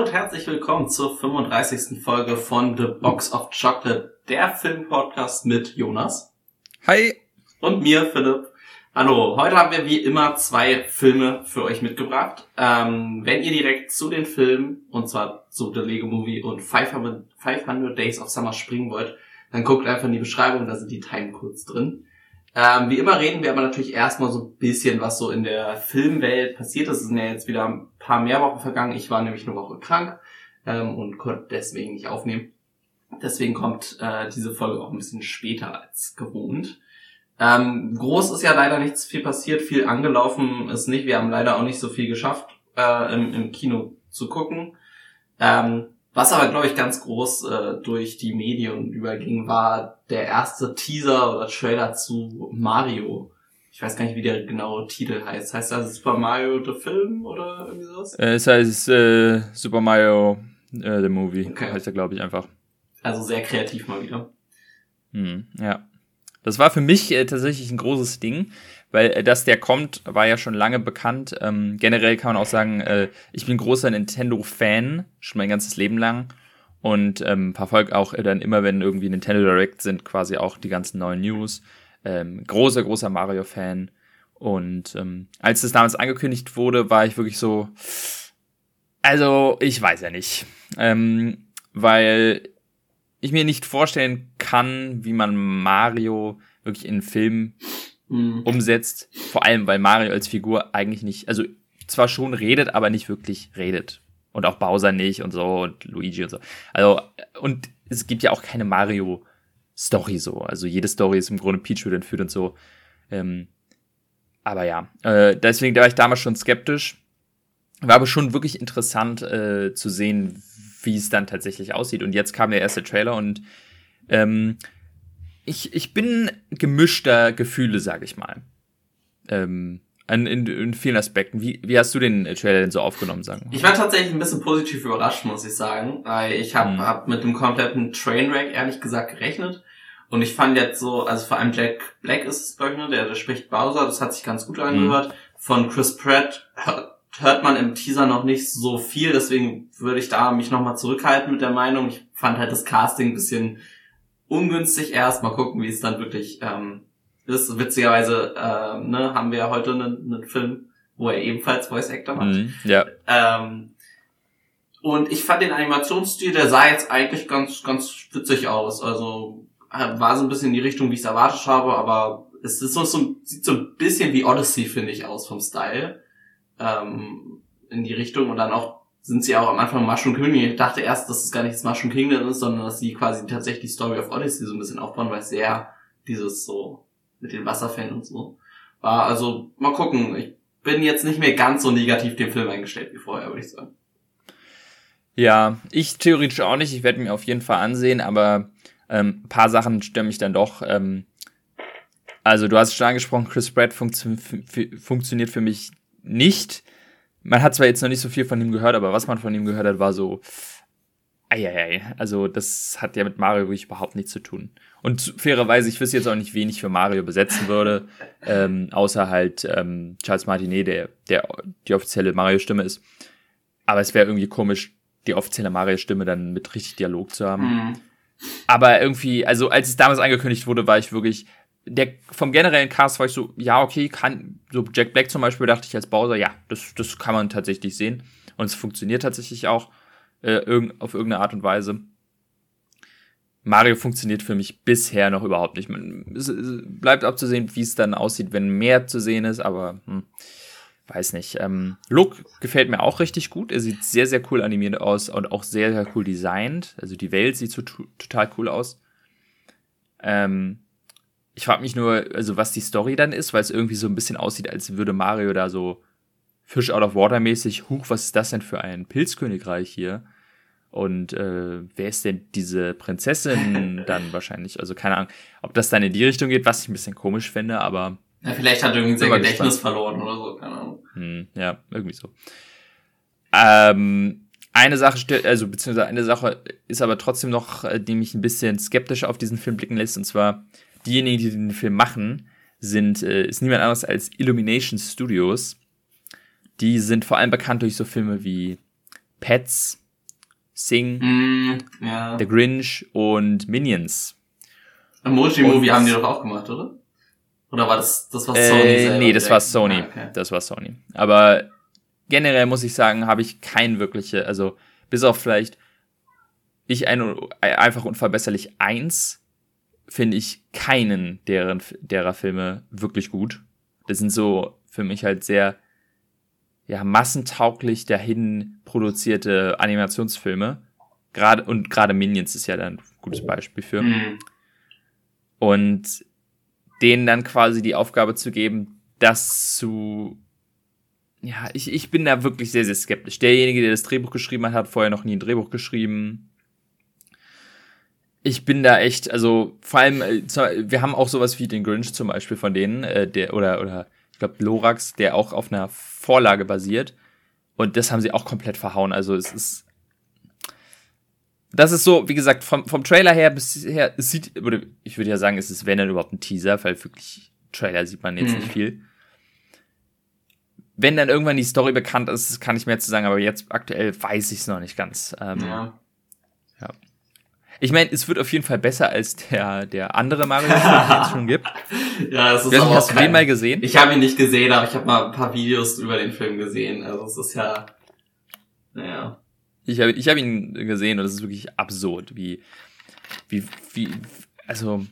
Hallo und herzlich willkommen zur 35. Folge von The Box of Chocolate, der Filmpodcast mit Jonas. Hi. Und mir, Philipp. Hallo, heute haben wir wie immer zwei Filme für euch mitgebracht. Ähm, wenn ihr direkt zu den Filmen, und zwar zu The Lego Movie und 500, 500 Days of Summer springen wollt, dann guckt einfach in die Beschreibung, da sind die Timecodes drin. Ähm, wie immer reden wir aber natürlich erstmal so ein bisschen, was so in der Filmwelt passiert ist. Es sind ja jetzt wieder ein paar mehr Wochen vergangen. Ich war nämlich eine Woche krank ähm, und konnte deswegen nicht aufnehmen. Deswegen kommt äh, diese Folge auch ein bisschen später als gewohnt. Ähm, groß ist ja leider nichts viel passiert, viel angelaufen ist nicht. Wir haben leider auch nicht so viel geschafft, äh, im, im Kino zu gucken. Ähm, was aber, glaube ich, ganz groß äh, durch die Medien überging, war der erste Teaser oder Trailer zu Mario. Ich weiß gar nicht, wie der genaue Titel heißt. Heißt das Super Mario the Film oder irgendwie sowas? Äh, es heißt äh, Super Mario äh, the Movie. Okay. Heißt er, glaube ich, einfach. Also sehr kreativ mal wieder. Hm, ja. Das war für mich äh, tatsächlich ein großes Ding, weil äh, dass der kommt, war ja schon lange bekannt. Ähm, generell kann man auch sagen, äh, ich bin großer Nintendo-Fan, schon mein ganzes Leben lang. Und ähm, verfolge auch dann immer, wenn irgendwie Nintendo Direct sind, quasi auch die ganzen neuen News. Ähm, großer, großer Mario-Fan. Und ähm, als das damals angekündigt wurde, war ich wirklich so, also ich weiß ja nicht. Ähm, weil ich mir nicht vorstellen kann, wie man Mario wirklich in Film mhm. umsetzt. Vor allem, weil Mario als Figur eigentlich nicht, also zwar schon redet, aber nicht wirklich redet. Und auch Bowser nicht und so und Luigi und so. Also, und es gibt ja auch keine Mario-Story so. Also jede Story ist im Grunde Peach wird entführt und so. Ähm, aber ja, äh, deswegen war ich damals schon skeptisch. War aber schon wirklich interessant äh, zu sehen, wie es dann tatsächlich aussieht. Und jetzt kam der erste Trailer und ähm, ich, ich bin gemischter Gefühle, sag ich mal. Ähm, in, in, in vielen Aspekten. Wie, wie hast du den Trailer denn so aufgenommen, sagen? Ich war tatsächlich ein bisschen positiv überrascht, muss ich sagen. Ich habe hm. hab mit dem kompletten Trainwreck ehrlich gesagt gerechnet. Und ich fand jetzt so, also vor allem Jack Black ist es, glaube ich, ne, der, der spricht Bowser, das hat sich ganz gut angehört. Hm. Von Chris Pratt hört man im Teaser noch nicht so viel, deswegen würde ich da mich nochmal zurückhalten mit der Meinung. Ich fand halt das Casting ein bisschen ungünstig erst. Mal gucken, wie es dann wirklich ähm, ist. Witzigerweise äh, ne, haben wir ja heute einen, einen Film, wo er ebenfalls Voice Actor macht. Mhm, ja. Ähm, und ich fand den Animationsstil, der sah jetzt eigentlich ganz, ganz witzig aus. Also war so ein bisschen in die Richtung, wie ich es erwartet habe, aber es ist so, so, sieht so ein bisschen wie Odyssey, finde ich, aus vom Style ähm, in die Richtung und dann auch sind sie auch am Anfang Mushroom Kingdom. Ich dachte erst, dass es gar nicht das Mushroom Kingdom ist, sondern dass sie quasi tatsächlich die Story of Odyssey so ein bisschen aufbauen, weil es sehr dieses so mit den Wasserfällen und so war. Also mal gucken. Ich bin jetzt nicht mehr ganz so negativ dem Film eingestellt wie vorher, würde ich sagen. Ja, ich theoretisch auch nicht. Ich werde mir auf jeden Fall ansehen, aber ähm, paar Sachen stören mich dann doch. Ähm, also du hast es schon angesprochen, Chris Pratt funktio funktioniert für mich nicht. Man hat zwar jetzt noch nicht so viel von ihm gehört, aber was man von ihm gehört hat, war so, eieiei. Also das hat ja mit Mario wirklich überhaupt nichts zu tun. Und fairerweise, ich wüsste jetzt auch nicht, wen ich für Mario besetzen würde, ähm, außer halt ähm, Charles Martinet, der, der die offizielle Mario-Stimme ist. Aber es wäre irgendwie komisch, die offizielle Mario-Stimme dann mit richtig Dialog zu haben. Mhm. Aber irgendwie, also als es damals angekündigt wurde, war ich wirklich, der vom generellen Cast war ich so, ja, okay, kann, so Jack Black zum Beispiel dachte ich als Bowser, ja, das, das kann man tatsächlich sehen. Und es funktioniert tatsächlich auch äh, irgend, auf irgendeine Art und Weise. Mario funktioniert für mich bisher noch überhaupt nicht. Man, es, es bleibt abzusehen, wie es dann aussieht, wenn mehr zu sehen ist, aber hm, weiß nicht. Ähm, Look gefällt mir auch richtig gut. Er sieht sehr, sehr cool animiert aus und auch sehr, sehr cool designt. Also die Welt sieht so total cool aus. Ähm, ich frage mich nur, also was die Story dann ist, weil es irgendwie so ein bisschen aussieht, als würde Mario da so Fish out of water mäßig, huch, was ist das denn für ein Pilzkönigreich hier? Und äh, wer ist denn diese Prinzessin dann wahrscheinlich? Also keine Ahnung, ob das dann in die Richtung geht, was ich ein bisschen komisch finde, aber. Ja, vielleicht hat irgendwie sein Gedächtnis gespannt. verloren oder so, keine Ahnung. Hm, ja, irgendwie so. Ähm, eine Sache, also beziehungsweise eine Sache ist aber trotzdem noch, äh, die mich ein bisschen skeptisch auf diesen Film blicken lässt, und zwar diejenigen, die den Film machen, sind, äh, ist niemand anderes als Illumination Studios. Die sind vor allem bekannt durch so Filme wie Pets Sing, Mm, ja. The Grinch und Minions. Emoji Movie haben die doch auch gemacht, oder? Oder war das, das war Sony Äh, selber nee, das direkt? war Sony. Ah, okay. Das war Sony. Aber generell muss ich sagen, habe ich kein wirkliche, also bis auf vielleicht ich ein, einfach unverbesserlich eins, finde ich keinen deren, derer Filme wirklich gut. Das sind so für mich halt sehr ja, massentauglich dahin produzierte Animationsfilme. Gerade, und gerade Minions ist ja dann ein gutes Beispiel für Mm, und denen dann quasi die Aufgabe zu geben, das zu. Ja, ich, ich bin da wirklich sehr, sehr skeptisch. Derjenige, der das Drehbuch geschrieben hat, hat vorher noch nie ein Drehbuch geschrieben. Ich bin da echt, also vor allem, äh, wir haben auch sowas wie den Grinch zum Beispiel von denen, äh, der, oder, oder ich glaube Lorax, der auch auf einer Vorlage basiert. Und das haben sie auch komplett verhauen. Also es ist. Das ist so, wie gesagt, vom, vom Trailer her bisher, es sieht, oder ich würde ja sagen, es ist, wenn dann überhaupt ein Teaser, weil wirklich Trailer sieht man jetzt Mhm. nicht viel. Wenn dann irgendwann die Story bekannt ist, kann ich mehr zu sagen, aber jetzt aktuell weiß ich es noch nicht ganz. Ähm, ja. Ich meine, es wird auf jeden Fall besser als der, der andere Mario-Film, den es schon gibt. ja, das ist Ich weiß aber hast auch du kein, den mal gesehen? Ich habe ihn nicht gesehen, aber ich habe mal ein paar Videos über den Film gesehen. Also es ist ja, naja. Ich habe ich hab ihn gesehen und es ist wirklich absurd, wie, wie, wie, also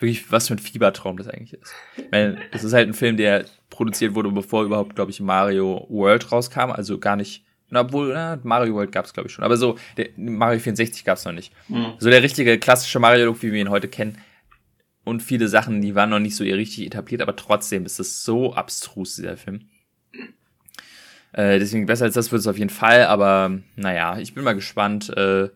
wirklich, was für ein Fiebertraum das eigentlich ist. Ich meine, es ist halt ein Film, der produziert wurde, bevor überhaupt, glaube ich, Mario World rauskam, also gar nicht, na, obwohl, na, Mario World gab es, glaube ich, schon, aber so, der, Mario 64 gab es noch nicht. Mm. So der richtige klassische Mario-Look, wie wir ihn heute kennen. Und viele Sachen, die waren noch nicht so richtig etabliert, aber trotzdem ist es so abstrus, dieser Film. Äh, deswegen besser als das wird es auf jeden Fall, aber naja, ich bin mal gespannt. Äh,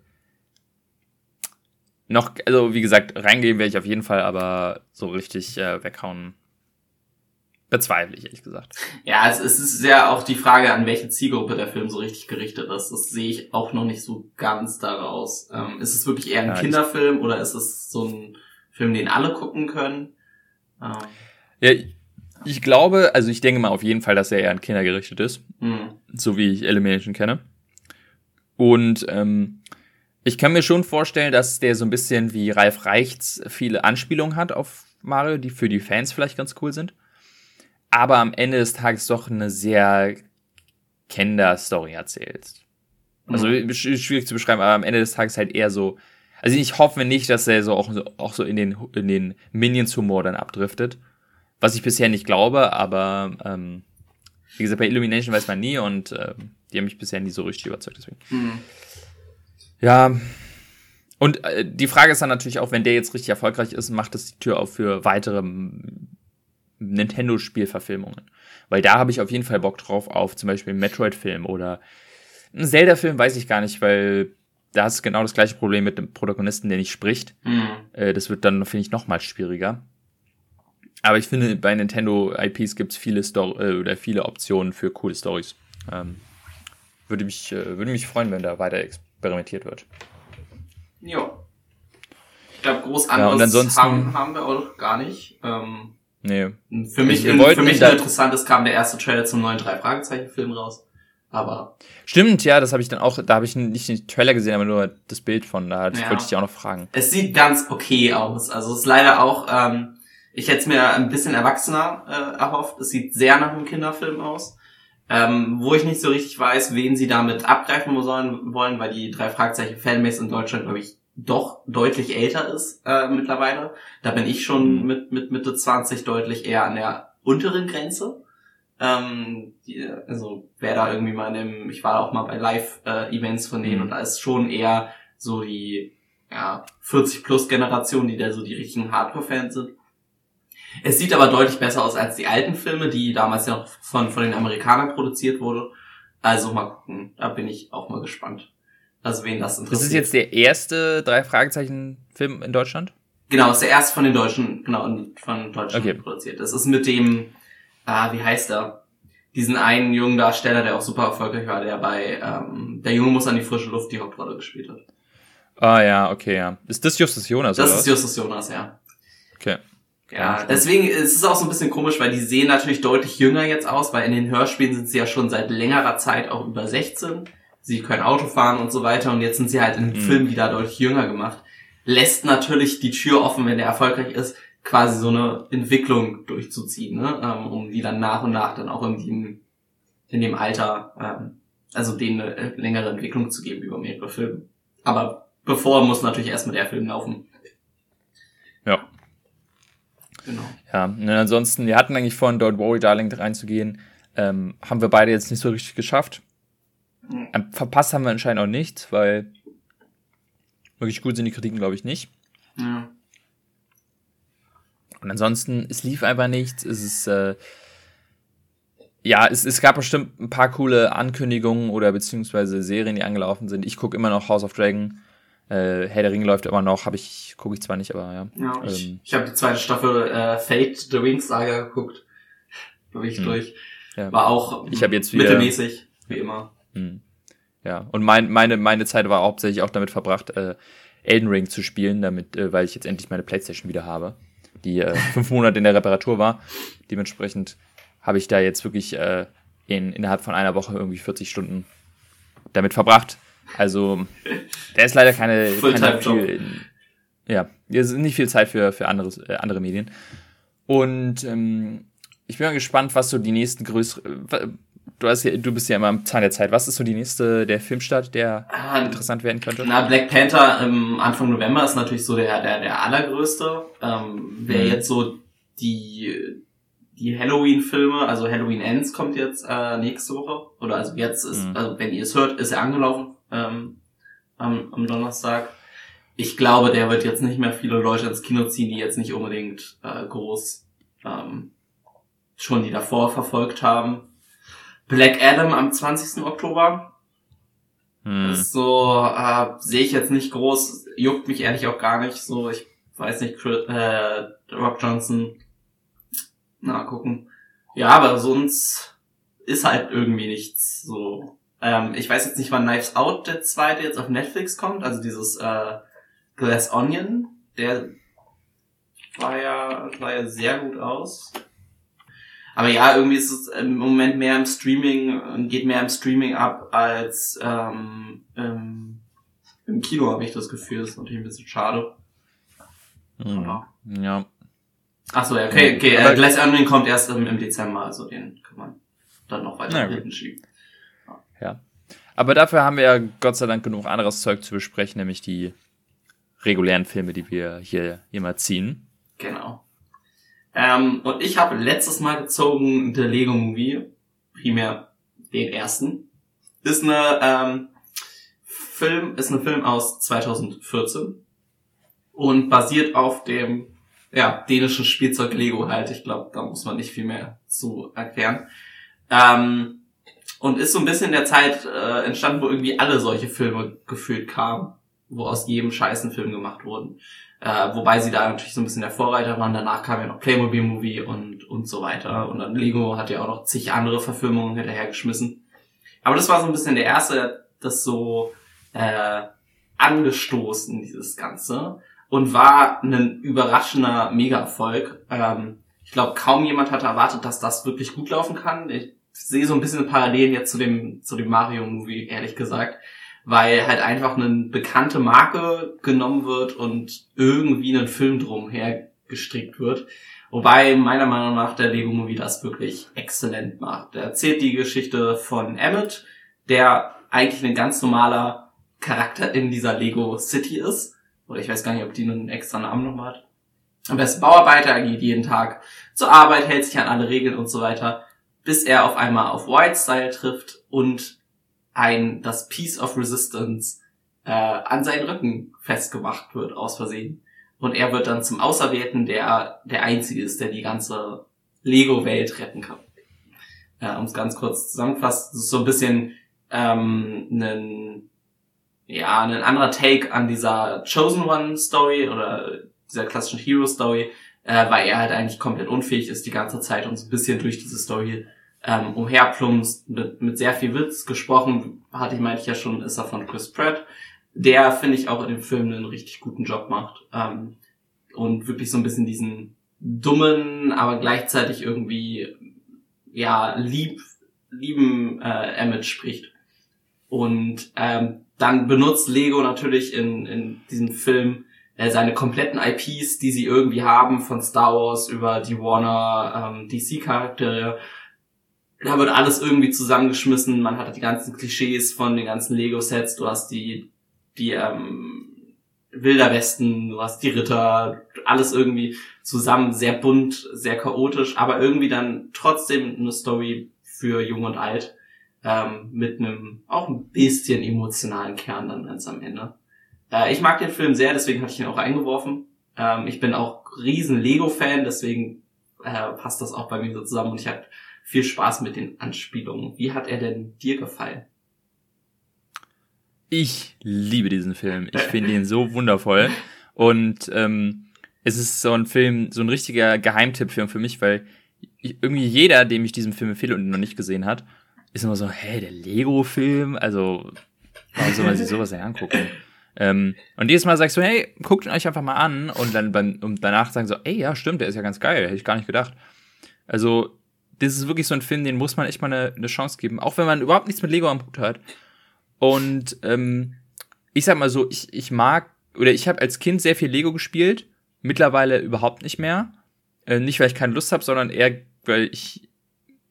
noch, also wie gesagt, reingehen werde ich auf jeden Fall, aber so richtig äh, weghauen bezweifle ich, ehrlich gesagt. Ja, es, es ist ja auch die Frage, an welche Zielgruppe der Film so richtig gerichtet ist. Das sehe ich auch noch nicht so ganz daraus. Ähm, ist es wirklich eher ein Ja, Kinderfilm oder ist es so ein Film, den alle gucken können? Ähm, Ja, ich- glaube, also ich denke mal auf jeden Fall, dass er eher an Kinder gerichtet ist. hm. so wie ich Elimination kenne. Und ähm, ich kann mir schon vorstellen, dass der so ein bisschen wie Ralf Reichts viele Anspielungen hat auf Mario, die für die Fans vielleicht ganz cool sind. Aber am Ende des Tages doch eine sehr Kinder-Story erzählt. Also Mhm. sch- schwierig zu beschreiben, aber am Ende des Tages halt eher so. Also ich hoffe nicht, dass er so auch so, auch so in den, in den Minions-Humor dann abdriftet. Was ich bisher nicht glaube, aber ähm, wie gesagt, bei Illumination weiß man nie und ähm, die haben mich bisher nie so richtig überzeugt, deswegen. Hm. Ja. Und äh, die Frage ist dann natürlich auch, wenn der jetzt richtig erfolgreich ist, macht das die Tür auf für weitere Nintendo-Spielverfilmungen. Weil da habe ich auf jeden Fall Bock drauf, auf zum Beispiel einen Metroid-Film oder einen Zelda-Film, weiß ich gar nicht, weil da ist genau das gleiche Problem mit dem Protagonisten, der nicht spricht. Hm. Äh, das wird dann, finde ich, noch mal schwieriger. Aber ich finde, bei Nintendo IPs gibt es viele Sto äh, oder viele Optionen für coole Stories. Ähm, würde mich, äh, würde mich freuen, wenn da weiter experimentiert wird. Ja. Ich glaube, groß Ja, anderes ansonsten- haben, haben wir auch gar nicht. Ähm, Nee. für mich, in, für mich nur interessant, es kam der erste Trailer zum neuen Drei-Fragezeichen-Film raus. Aber Stimmt, ja, das habe ich dann auch, da habe ich nicht den Trailer gesehen, aber nur das Bild von, da Ja. wollte ich dich auch noch fragen. es sieht ganz okay aus. Also es ist leider auch, ähm, ich hätte es mir ein bisschen erwachsener äh, erhofft. Es sieht sehr nach einem Kinderfilm aus. Ähm, wo ich nicht so richtig weiß, wen sie damit abgreifen sollen, wollen, weil die drei Fragezeichen Fanbase in Deutschland, glaube ich, doch deutlich älter ist äh, mittlerweile. Da bin ich schon Mhm. mit, mit Mitte 20 deutlich eher an der unteren Grenze. Ähm, die, also wer da irgendwie mal in dem, ich war auch mal bei Live-Events von denen Mhm. und da ist schon eher so die ja, 40 plus Generation, die da so die richtigen Hardcore-Fans sind. Es sieht aber deutlich besser aus als die alten Filme, die damals ja noch von, von den Amerikanern produziert wurde. Also mal gucken, da bin ich auch mal gespannt. Also wen das interessiert. Das ist jetzt der erste drei Fragezeichen Film in Deutschland? Genau, ist der erste von den Deutschen, genau, von Deutschland Okay. produziert. Das ist mit dem, ah, wie heißt er? Diesen einen jungen Darsteller, der auch super erfolgreich war, der bei ähm, Der Junge muss an die frische Luft die Hauptrolle gespielt hat. Ah ja, okay, ja. Ist das Justus Jonas, Das oder ist was? Justus Jonas, ja. Okay. Ja, deswegen ist es auch so ein bisschen komisch, weil die sehen natürlich deutlich jünger jetzt aus, weil in den Hörspielen sind sie ja schon seit längerer Zeit auch über 16. sie können Auto fahren und so weiter und jetzt sind sie halt im Mhm. Film wieder deutlich jünger gemacht. Lässt natürlich die Tür offen, wenn der erfolgreich ist, quasi so eine Entwicklung durchzuziehen, ne? ähm, um die dann nach und nach dann auch in dem, in dem Alter, ähm, also denen eine längere Entwicklung zu geben über mehrere Filme. Aber bevor muss natürlich erstmal der Film laufen. Ja. Genau. Ja, und ansonsten, wir hatten eigentlich vor, in Don't Worry Darling reinzugehen. Ähm, haben wir beide jetzt nicht so richtig geschafft. Verpasst haben wir anscheinend auch nicht, weil wirklich gut sind die Kritiken, glaube ich, nicht. Ja. Und ansonsten, es lief einfach nichts. Es ist, äh, ja, es, es gab bestimmt ein paar coole Ankündigungen oder beziehungsweise Serien, die angelaufen sind. Ich gucke immer noch House of Dragon. Äh, Herr der Ring läuft immer noch, habe ich, gucke ich zwar nicht, aber ja. Ja, ich, Ähm. ich habe die zweite Staffel äh, Fate the Wings Saga geguckt. Da bin ich Hm. durch. ja. War auch Ich hab jetzt wieder- mittelmäßig, wie immer. Hm. Ja, und mein, meine, meine Zeit war hauptsächlich auch damit verbracht, äh, Elden Ring zu spielen, damit, äh, weil ich jetzt endlich meine Playstation wieder habe, die äh, fünf Monate in der Reparatur war. Dementsprechend habe ich da jetzt wirklich äh, in, innerhalb von einer Woche irgendwie 40 Stunden damit verbracht. Also, da ist leider keine, keine viel, ja, es ist nicht viel Zeit für, für anderes, äh, andere Medien. Und ähm, ich bin mal gespannt, was so die nächsten größeren. Du, hast ja, du bist ja immer am Zahn der Zeit. Was ist so die nächste, der Filmstart, der Ah, interessant werden könnte? Na, Black Panther im Anfang November ist natürlich so der, der, der allergrößte. Ähm, wer Mhm. jetzt so die, die Halloween-Filme, also Halloween Ends kommt jetzt äh, nächste Woche. Oder also jetzt ist, Mhm. also wenn ihr es hört, ist er angelaufen ähm, am, am Donnerstag. Ich glaube, der wird jetzt nicht mehr viele Leute ins Kino ziehen, die jetzt nicht unbedingt äh, groß ähm, schon die davor verfolgt haben. Black Adam am 20. Oktober. Hm. Ist so, äh, sehe ich jetzt nicht groß, juckt mich ehrlich auch gar nicht. So, ich weiß nicht, äh, Rock Johnson. Na, gucken. Ja, aber sonst ist halt irgendwie nichts so. Ähm, ich weiß jetzt nicht, wann Knives Out der zweite jetzt auf Netflix kommt, also dieses äh, Glass Onion, der war ja, sah ja sehr gut aus. Aber ja, irgendwie ist es im Moment mehr im Streaming, geht mehr im Streaming ab als ähm, ähm, im Kino, habe ich das Gefühl. Das ist natürlich ein bisschen schade. Hm. Ja. Achso, ja, okay, okay. Aber- Äh, Glass Onion kommt erst im, im Dezember, also den kann man dann noch weiter Na hinten schieben. Aber dafür haben wir ja Gott sei Dank genug anderes Zeug zu besprechen, nämlich die regulären Filme, die wir hier immer ziehen. Genau. Ähm, und ich habe letztes Mal gezogen The Lego Movie, primär den ersten. Ist eine ähm, Film, ist ein Film aus 2014 und basiert auf dem ja, dänischen Spielzeug Lego halt. Ich glaube, da muss man nicht viel mehr zu erklären. Ähm, und ist so ein bisschen der Zeit äh, entstanden, wo irgendwie alle solche Filme gefühlt kamen, wo aus jedem scheißen Film gemacht wurden. Äh, wobei sie da natürlich so ein bisschen der Vorreiter waren. Danach kam ja noch Playmobil Movie und, und so weiter. Und dann Lego hat ja auch noch zig andere Verfilmungen hinterhergeschmissen. Aber das war so ein bisschen der erste, das so äh, angestoßen, dieses Ganze. Und war ein überraschender Mega-Erfolg. Ähm, ich glaube, kaum jemand hatte erwartet, dass das wirklich gut laufen kann. Ich sehe so ein bisschen Parallelen jetzt zu dem, zu dem Mario-Movie, ehrlich gesagt weil halt einfach eine bekannte Marke genommen wird und irgendwie ein Film drum hergestrickt wird. Wobei meiner Meinung nach der Lego Movie das wirklich exzellent macht. Er erzählt die Geschichte von Emmett, der eigentlich ein ganz normaler Charakter in dieser Lego City ist. Oder ich weiß gar nicht, ob die einen extra Namen nochmal hat. Aber er ist Bauarbeiter, er geht jeden Tag zur Arbeit, hält sich an alle Regeln und so weiter, bis er auf einmal auf Whitestyle trifft und ein das Piece of Resistance äh, an seinen Rücken festgemacht wird aus Versehen und er wird dann zum Auserwählten, der der einzige ist, der die ganze Lego-Welt retten kann. Äh, um es ganz kurz zusammenfasst, das ist so ein bisschen ähm, ein ja ein anderer Take an dieser Chosen One Story oder dieser klassischen Hero Story, äh, weil er halt eigentlich komplett unfähig ist die ganze Zeit und so ein bisschen durch diese Story ähm, umherplumpst, mit, mit sehr viel Witz gesprochen, hatte ich, meinte ich ja schon, ist er von Chris Pratt, der, finde ich, auch in dem Film einen richtig guten Job macht ähm, und wirklich so ein bisschen diesen dummen, aber gleichzeitig irgendwie, ja, lieb, lieben äh, Emmett spricht. Und ähm, dann benutzt Lego natürlich in, in diesem Film äh, seine kompletten IPs, die sie irgendwie haben, von Star Wars über die Warner ähm, DC-Charaktere. Da wird alles irgendwie zusammengeschmissen. Man hat die ganzen Klischees von den ganzen Lego-Sets. Du hast die, die ähm, Wilder Westen, du hast die Ritter, alles irgendwie zusammen, sehr bunt, sehr chaotisch, aber irgendwie dann trotzdem eine Story für Jung und Alt ähm, mit einem auch ein bisschen emotionalen Kern dann ganz am Ende. Äh, ich mag den Film sehr, deswegen hatte ich ihn auch eingeworfen. Ähm, ich bin auch riesen Lego-Fan, deswegen äh, passt das auch bei mir so zusammen und ich hatte viel Spaß mit den Anspielungen. Wie hat er denn dir gefallen? Ich liebe diesen Film. Ich finde ihn so wundervoll. Und ähm, es ist so ein Film, so ein richtiger Geheimtippfilm für mich, weil ich, irgendwie jeder, dem ich diesen Film empfehle und ihn noch nicht gesehen hat, ist immer so, hey, der Lego-Film, also warum soll man sich sowas denn angucken? Ähm, und jedes Mal sagst du, hey, guckt ihn euch einfach mal an und dann und danach sagen so, ey, ja, stimmt, der ist ja ganz geil, hätte ich gar nicht gedacht. Also, das ist wirklich so ein Film, den muss man echt mal eine, eine Chance geben, auch wenn man überhaupt nichts mit Lego am Hut hat. Und ähm, ich sag mal so, ich, ich mag, oder ich habe als Kind sehr viel Lego gespielt, mittlerweile überhaupt nicht mehr. Äh, nicht, weil ich keine Lust habe, sondern eher, weil ich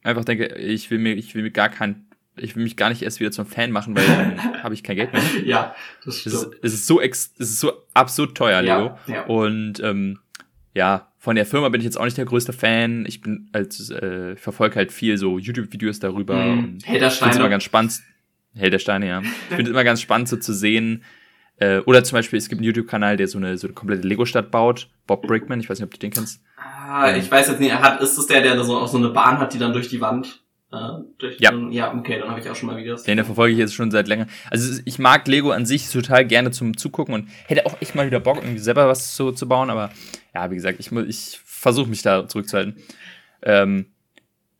einfach denke, ich will mir, ich will mir gar kein, ich will mich gar nicht erst wieder zum Fan machen, weil dann habe ich kein Geld mehr. ja, das stimmt. Es ist, es ist so ex, es ist so absurd teuer, Lego. Ja, ja. Und ähm, ja, von der Firma bin ich jetzt auch nicht der größte Fan. Ich bin als äh, ich verfolge halt viel so YouTube-Videos darüber. Mhm. es immer ganz spannend. Held der Steine, ja. Ich finde es immer ganz spannend so zu sehen. Äh, oder zum Beispiel, es gibt einen YouTube-Kanal, der so eine, so eine komplette Lego-Stadt baut. Bob Brickman, ich weiß nicht, ob du den kennst. Ah, ich weiß jetzt nicht, er hat, ist das der, der so auch so eine Bahn hat, die dann durch die Wand, äh, durch Ja. den, ja, okay, dann habe ich auch schon mal Videos. Den verfolge ich jetzt schon seit länger. Also ich mag Lego an sich total gerne zum Zugucken und hätte auch echt mal wieder Bock, irgendwie selber was zu, zu bauen, aber ja, wie gesagt, ich, mu- ich versuche mich da zurückzuhalten. Ähm,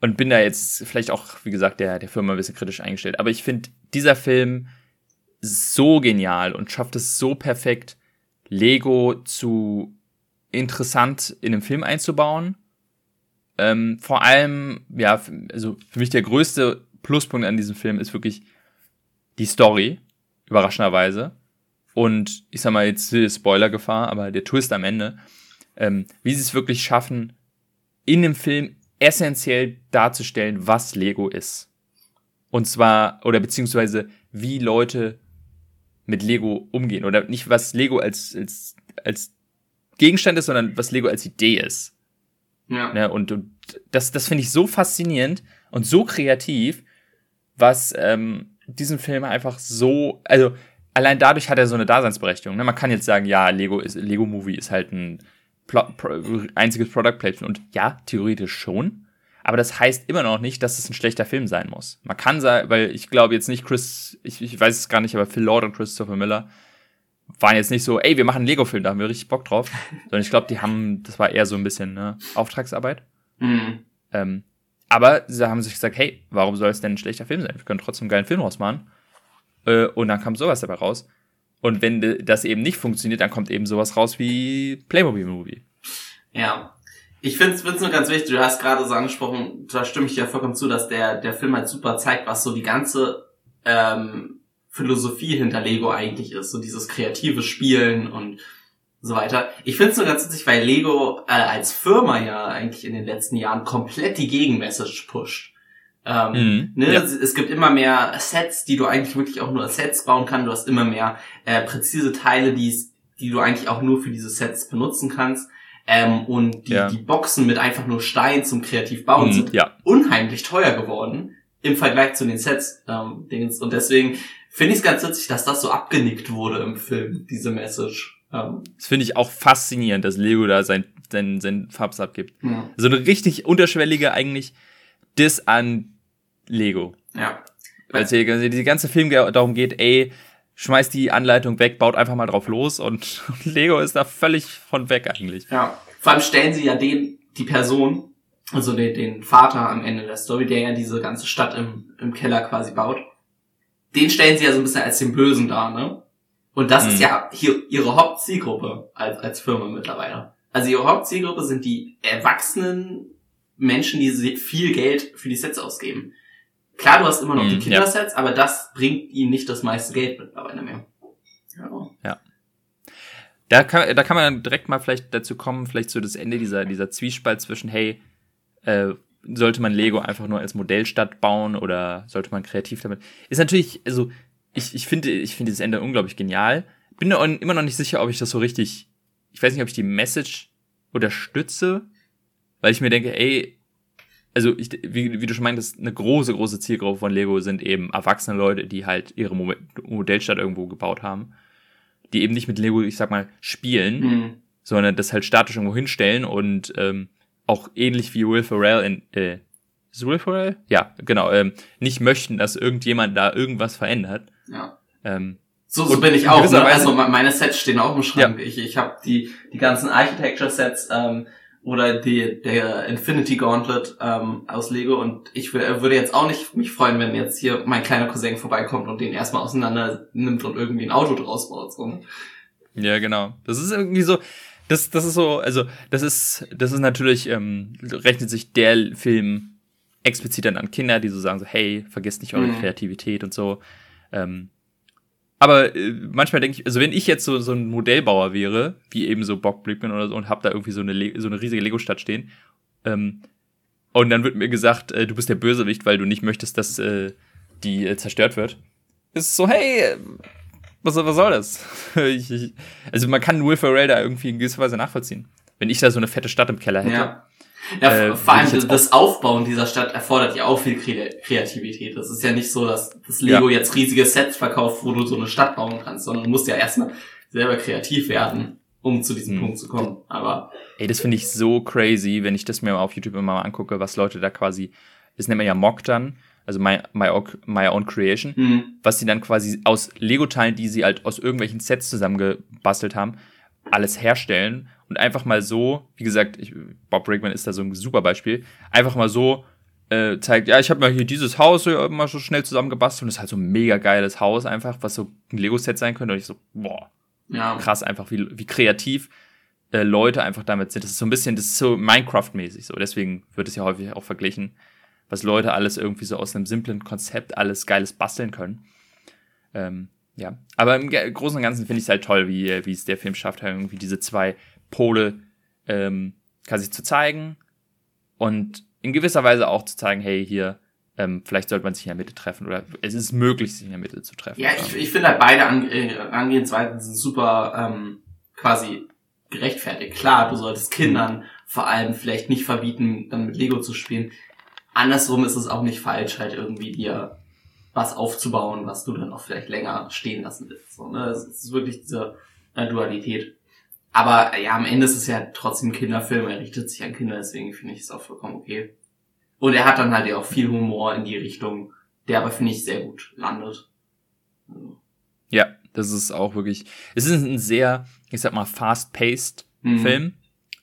und bin da jetzt vielleicht auch, wie gesagt, der, der Firma ein bisschen kritisch eingestellt. Aber ich finde, dieser Film so genial und schafft es so perfekt, Lego zu interessant in den Film einzubauen. Ähm, vor allem, ja, also für mich der größte Pluspunkt an diesem Film ist wirklich die Story, überraschenderweise. Und ich sag mal jetzt Spoilergefahr, aber der Twist am Ende, ähm, wie sie es wirklich schaffen, in dem Film essentiell darzustellen, was Lego ist. Und zwar, oder beziehungsweise wie Leute mit Lego umgehen. Oder nicht, was Lego als, als, als Gegenstand ist, sondern was Lego als Idee ist. Ja. Ne? Und, und das, das finde ich so faszinierend und so kreativ, was ähm, diesen Film einfach so, also allein dadurch hat er so eine Daseinsberechtigung. Ne? Man kann jetzt sagen, ja, Lego ist Lego Movie ist halt ein Pro einziges Product Placement und ja, theoretisch schon. Aber das heißt immer noch nicht, dass es ein schlechter Film sein muss. Man kann sagen, weil ich glaube jetzt nicht Chris, ich, ich weiß es gar nicht, aber Phil Lord und Christopher Miller waren jetzt nicht so, ey, wir machen einen Lego-Film, da haben wir richtig Bock drauf. Sondern ich glaube, die haben, das war eher so ein bisschen ne, Auftragsarbeit. Mhm. Ähm, aber sie haben sich gesagt, hey, warum soll es denn ein schlechter Film sein? Wir können trotzdem einen geilen Film rausmachen. Äh, und dann kam sowas dabei raus. Und wenn das eben nicht funktioniert, dann kommt eben sowas raus wie Playmobil Movie. Ja. Ich finde es nur ganz wichtig, du hast gerade so angesprochen, da stimme ich dir vollkommen zu, dass der, der Film halt super zeigt, was so die ganze ähm, Philosophie hinter Lego eigentlich ist. So dieses kreative Spielen und so weiter. Ich finde es nur ganz witzig, weil Lego äh, als Firma ja eigentlich in den letzten Jahren komplett die Gegenmessage pusht. Ähm, Mhm, ne? ja. es, es gibt immer mehr Sets, die du eigentlich wirklich auch nur als Sets bauen kannst. Du hast immer mehr äh, präzise Teile, die's- die du eigentlich auch nur für diese Sets benutzen kannst. Ähm, und die, Ja. die Boxen mit einfach nur Stein zum kreativ bauen Mhm, sind ja. unheimlich teuer geworden im Vergleich zu den Sets. Ähm, Dingens. Und deswegen finde ich es ganz witzig, dass das so abgenickt wurde im Film, diese Message. Ähm, Das finde ich auch faszinierend, dass Lego da sein, sein, sein Farbs abgibt. ja. So eine richtig unterschwellige eigentlich Diss an Lego. ja. Weil es hier also die ganze Film darum geht, ey, schmeißt die Anleitung weg, baut einfach mal drauf los und Lego ist da völlig von weg eigentlich. Ja, vor allem stellen sie ja den, die Person, also den, den Vater am Ende der Story, der ja diese ganze Stadt im, im Keller quasi baut, den stellen sie ja so ein bisschen als den Bösen dar, ne? Und das Mhm. ist ja hier ihre Hauptzielgruppe als, als Firma mittlerweile. Also ihre Hauptzielgruppe sind die erwachsenen Menschen, die viel Geld für die Sets ausgeben. Klar, du hast immer noch Mhm, die ja. Kindersets, aber das bringt ihnen nicht das meiste Geld mittlerweile mehr. Ja. Da kann, da kann man direkt mal vielleicht dazu kommen, vielleicht so das Ende dieser, dieser Zwiespalt zwischen, hey, äh, sollte man Lego einfach nur als Modellstadt bauen oder sollte man kreativ damit? Ist natürlich, also ich, ich finde, ich finde dieses Ende unglaublich genial. Bin mir auch immer noch nicht sicher, ob ich das so richtig, ich weiß nicht, ob ich die Message unterstütze, weil ich mir denke, ey, also ich, wie, wie du schon meintest, eine große, große Zielgruppe von Lego sind eben erwachsene Leute, die halt ihre Mo Modellstadt irgendwo gebaut haben, die eben nicht mit Lego, ich sag mal, spielen, Mhm. sondern das halt statisch irgendwo hinstellen und ähm, auch ähnlich wie Will Ferrell in äh, ist Will Ferrell? Ja, genau, ähm, nicht möchten, dass irgendjemand da irgendwas verändert. ja. Ähm, So, so bin ich auch. Ne? Also me- meine Sets stehen auch im Schrank. Ich, ich habe die, die ganzen Architecture-Sets ähm, oder die, der Infinity Gauntlet ähm, aus Lego und ich wür- würde jetzt auch nicht mich freuen, wenn jetzt hier mein kleiner Cousin vorbeikommt und den erstmal auseinander nimmt und irgendwie ein Auto draus baut. So. ne? Ja, genau. Das ist irgendwie so, das, das ist so, also das ist, das ist natürlich, ähm, rechnet sich der Film explizit dann an Kinder, die so sagen so, hey, vergesst nicht eure Mhm. Kreativität und so. Ähm, aber äh, manchmal denke ich, also wenn ich jetzt so, so ein Modellbauer wäre, wie eben so Bob Brickman oder so, und hab da irgendwie so eine, Le so eine riesige Lego-Stadt stehen, ähm, und dann wird mir gesagt, äh, du bist der Bösewicht, weil du nicht möchtest, dass äh, die äh, zerstört wird. Ist so, hey, was, was soll das? ich, ich, also man kann Will Ferrell da irgendwie in gewisser Weise nachvollziehen. Wenn ich da so eine fette Stadt im Keller hätte. Ja. Ja, Äh, vor allem das Aufbauen dieser Stadt erfordert ja auch viel Kre- Kreativität. Das ist ja nicht so, dass das Lego jetzt riesige Sets verkauft, wo du so eine Stadt bauen kannst, sondern du musst ja erstmal selber kreativ werden, um zu diesem Hm. Punkt zu kommen. Aber Ey, das finde ich so crazy, wenn ich das mir auf YouTube immer mal angucke, was Leute da quasi, das nennt man ja Mock dann, also my, my, own- my own creation, hm, was sie dann quasi aus Lego-Teilen, die sie halt aus irgendwelchen Sets zusammengebastelt haben, alles herstellen und einfach mal so, wie gesagt, ich, Bob Brickman ist da so ein super Beispiel, einfach mal so äh, zeigt, ja, ich habe mal hier dieses Haus mal so schnell zusammengebastelt und das ist halt so ein mega geiles Haus einfach, was so ein Lego-Set sein könnte und ich so, boah, ja. krass einfach, wie, wie kreativ äh, Leute einfach damit sind. Das ist so ein bisschen, das ist so Minecraft-mäßig so. Deswegen wird es ja häufig auch verglichen, was Leute alles irgendwie so aus einem simplen Konzept alles Geiles basteln können. Ähm, ja, aber im Großen und Ganzen finde ich es halt toll, wie, wie es der Film schafft, halt irgendwie diese zwei Pole ähm, quasi zu zeigen und in gewisser Weise auch zu zeigen, hey, hier, ähm, vielleicht sollte man sich in der Mitte treffen oder es ist möglich, sich in der Mitte zu treffen. Ja, ich, ich finde halt beide Ange äh, Herangehensweisen sind super ähm, quasi gerechtfertigt. Klar, du solltest Kindern vor allem vielleicht nicht verbieten, dann mit Lego zu spielen. Andersrum ist es auch nicht falsch, halt irgendwie dir was aufzubauen, was du dann auch vielleicht länger stehen lassen willst. So, ne? Es ist wirklich diese äh, Dualität. Aber äh, ja, am Ende ist es ja trotzdem ein Kinderfilm, er richtet sich an Kinder, deswegen finde ich es auch vollkommen okay. Und er hat dann halt ja auch viel Humor in die Richtung, der aber, finde ich, sehr gut landet. Also, Ja, das ist auch wirklich. Es ist ein sehr, ich sag mal, fast-paced Mhm. Film.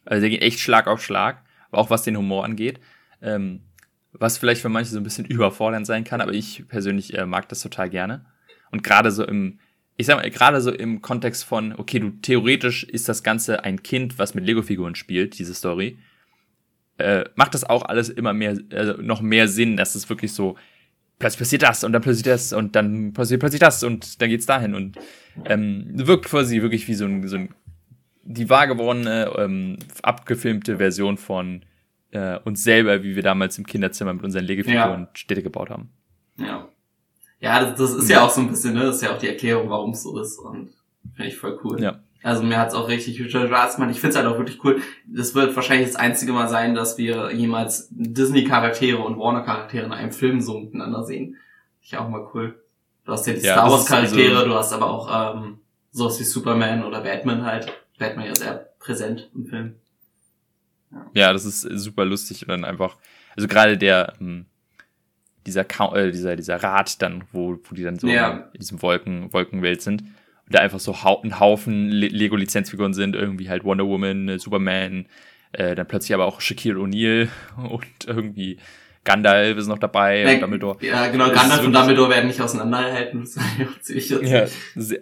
Also der geht echt Schlag auf Schlag, auch was den Humor angeht. Ähm, was vielleicht für manche so ein bisschen überfordernd sein kann, aber ich persönlich äh, mag das total gerne. Und gerade so im, ich sag mal, gerade so im Kontext von, okay, du theoretisch ist das Ganze ein Kind, was mit Lego-Figuren spielt, diese Story, äh, macht das auch alles immer mehr, also noch mehr Sinn, dass es wirklich so, plötzlich passiert das und dann plötzlich das und dann passiert plötzlich das und dann geht's dahin und ähm, wirkt quasi wirklich wie so ein, so ein die wahr gewordene, ähm, abgefilmte Version von äh, uns selber, wie wir damals im Kinderzimmer mit unseren Legefiguren Ja. Städte gebaut haben. Ja. Ja, das, das ist ja auch so ein bisschen, ne, das ist ja auch die Erklärung, warum es so ist und finde ich voll cool. Ja. Also mir hat's auch richtig Spaß gemacht. Ich finde es halt auch wirklich cool. Das wird wahrscheinlich das einzige Mal sein, dass wir jemals Disney-Charaktere und Warner-Charaktere in einem Film so miteinander sehen. Finde ich auch mal cool. Du hast ja die Ja, Star Wars-Charaktere, also- du hast aber auch ähm, sowas wie Superman oder Batman halt. Batman ja sehr präsent im Film. Ja, das ist super lustig und dann einfach, also gerade der, ähm, dieser, äh, dieser, dieser Rad dann, wo, wo die dann so Ja. in diesem Wolken, Wolkenwelt sind. Und da einfach so hau ein Haufen Le Lego-Lizenzfiguren sind, irgendwie halt Wonder Woman, äh, Superman, äh, dann plötzlich aber auch Shaquille O'Neal und irgendwie Gandalf ist noch dabei und Dumbledore. Ja, genau, Gandalf und Dumbledore werden nicht auseinanderhalten. Das ist auch ziemlich Ja, sehr,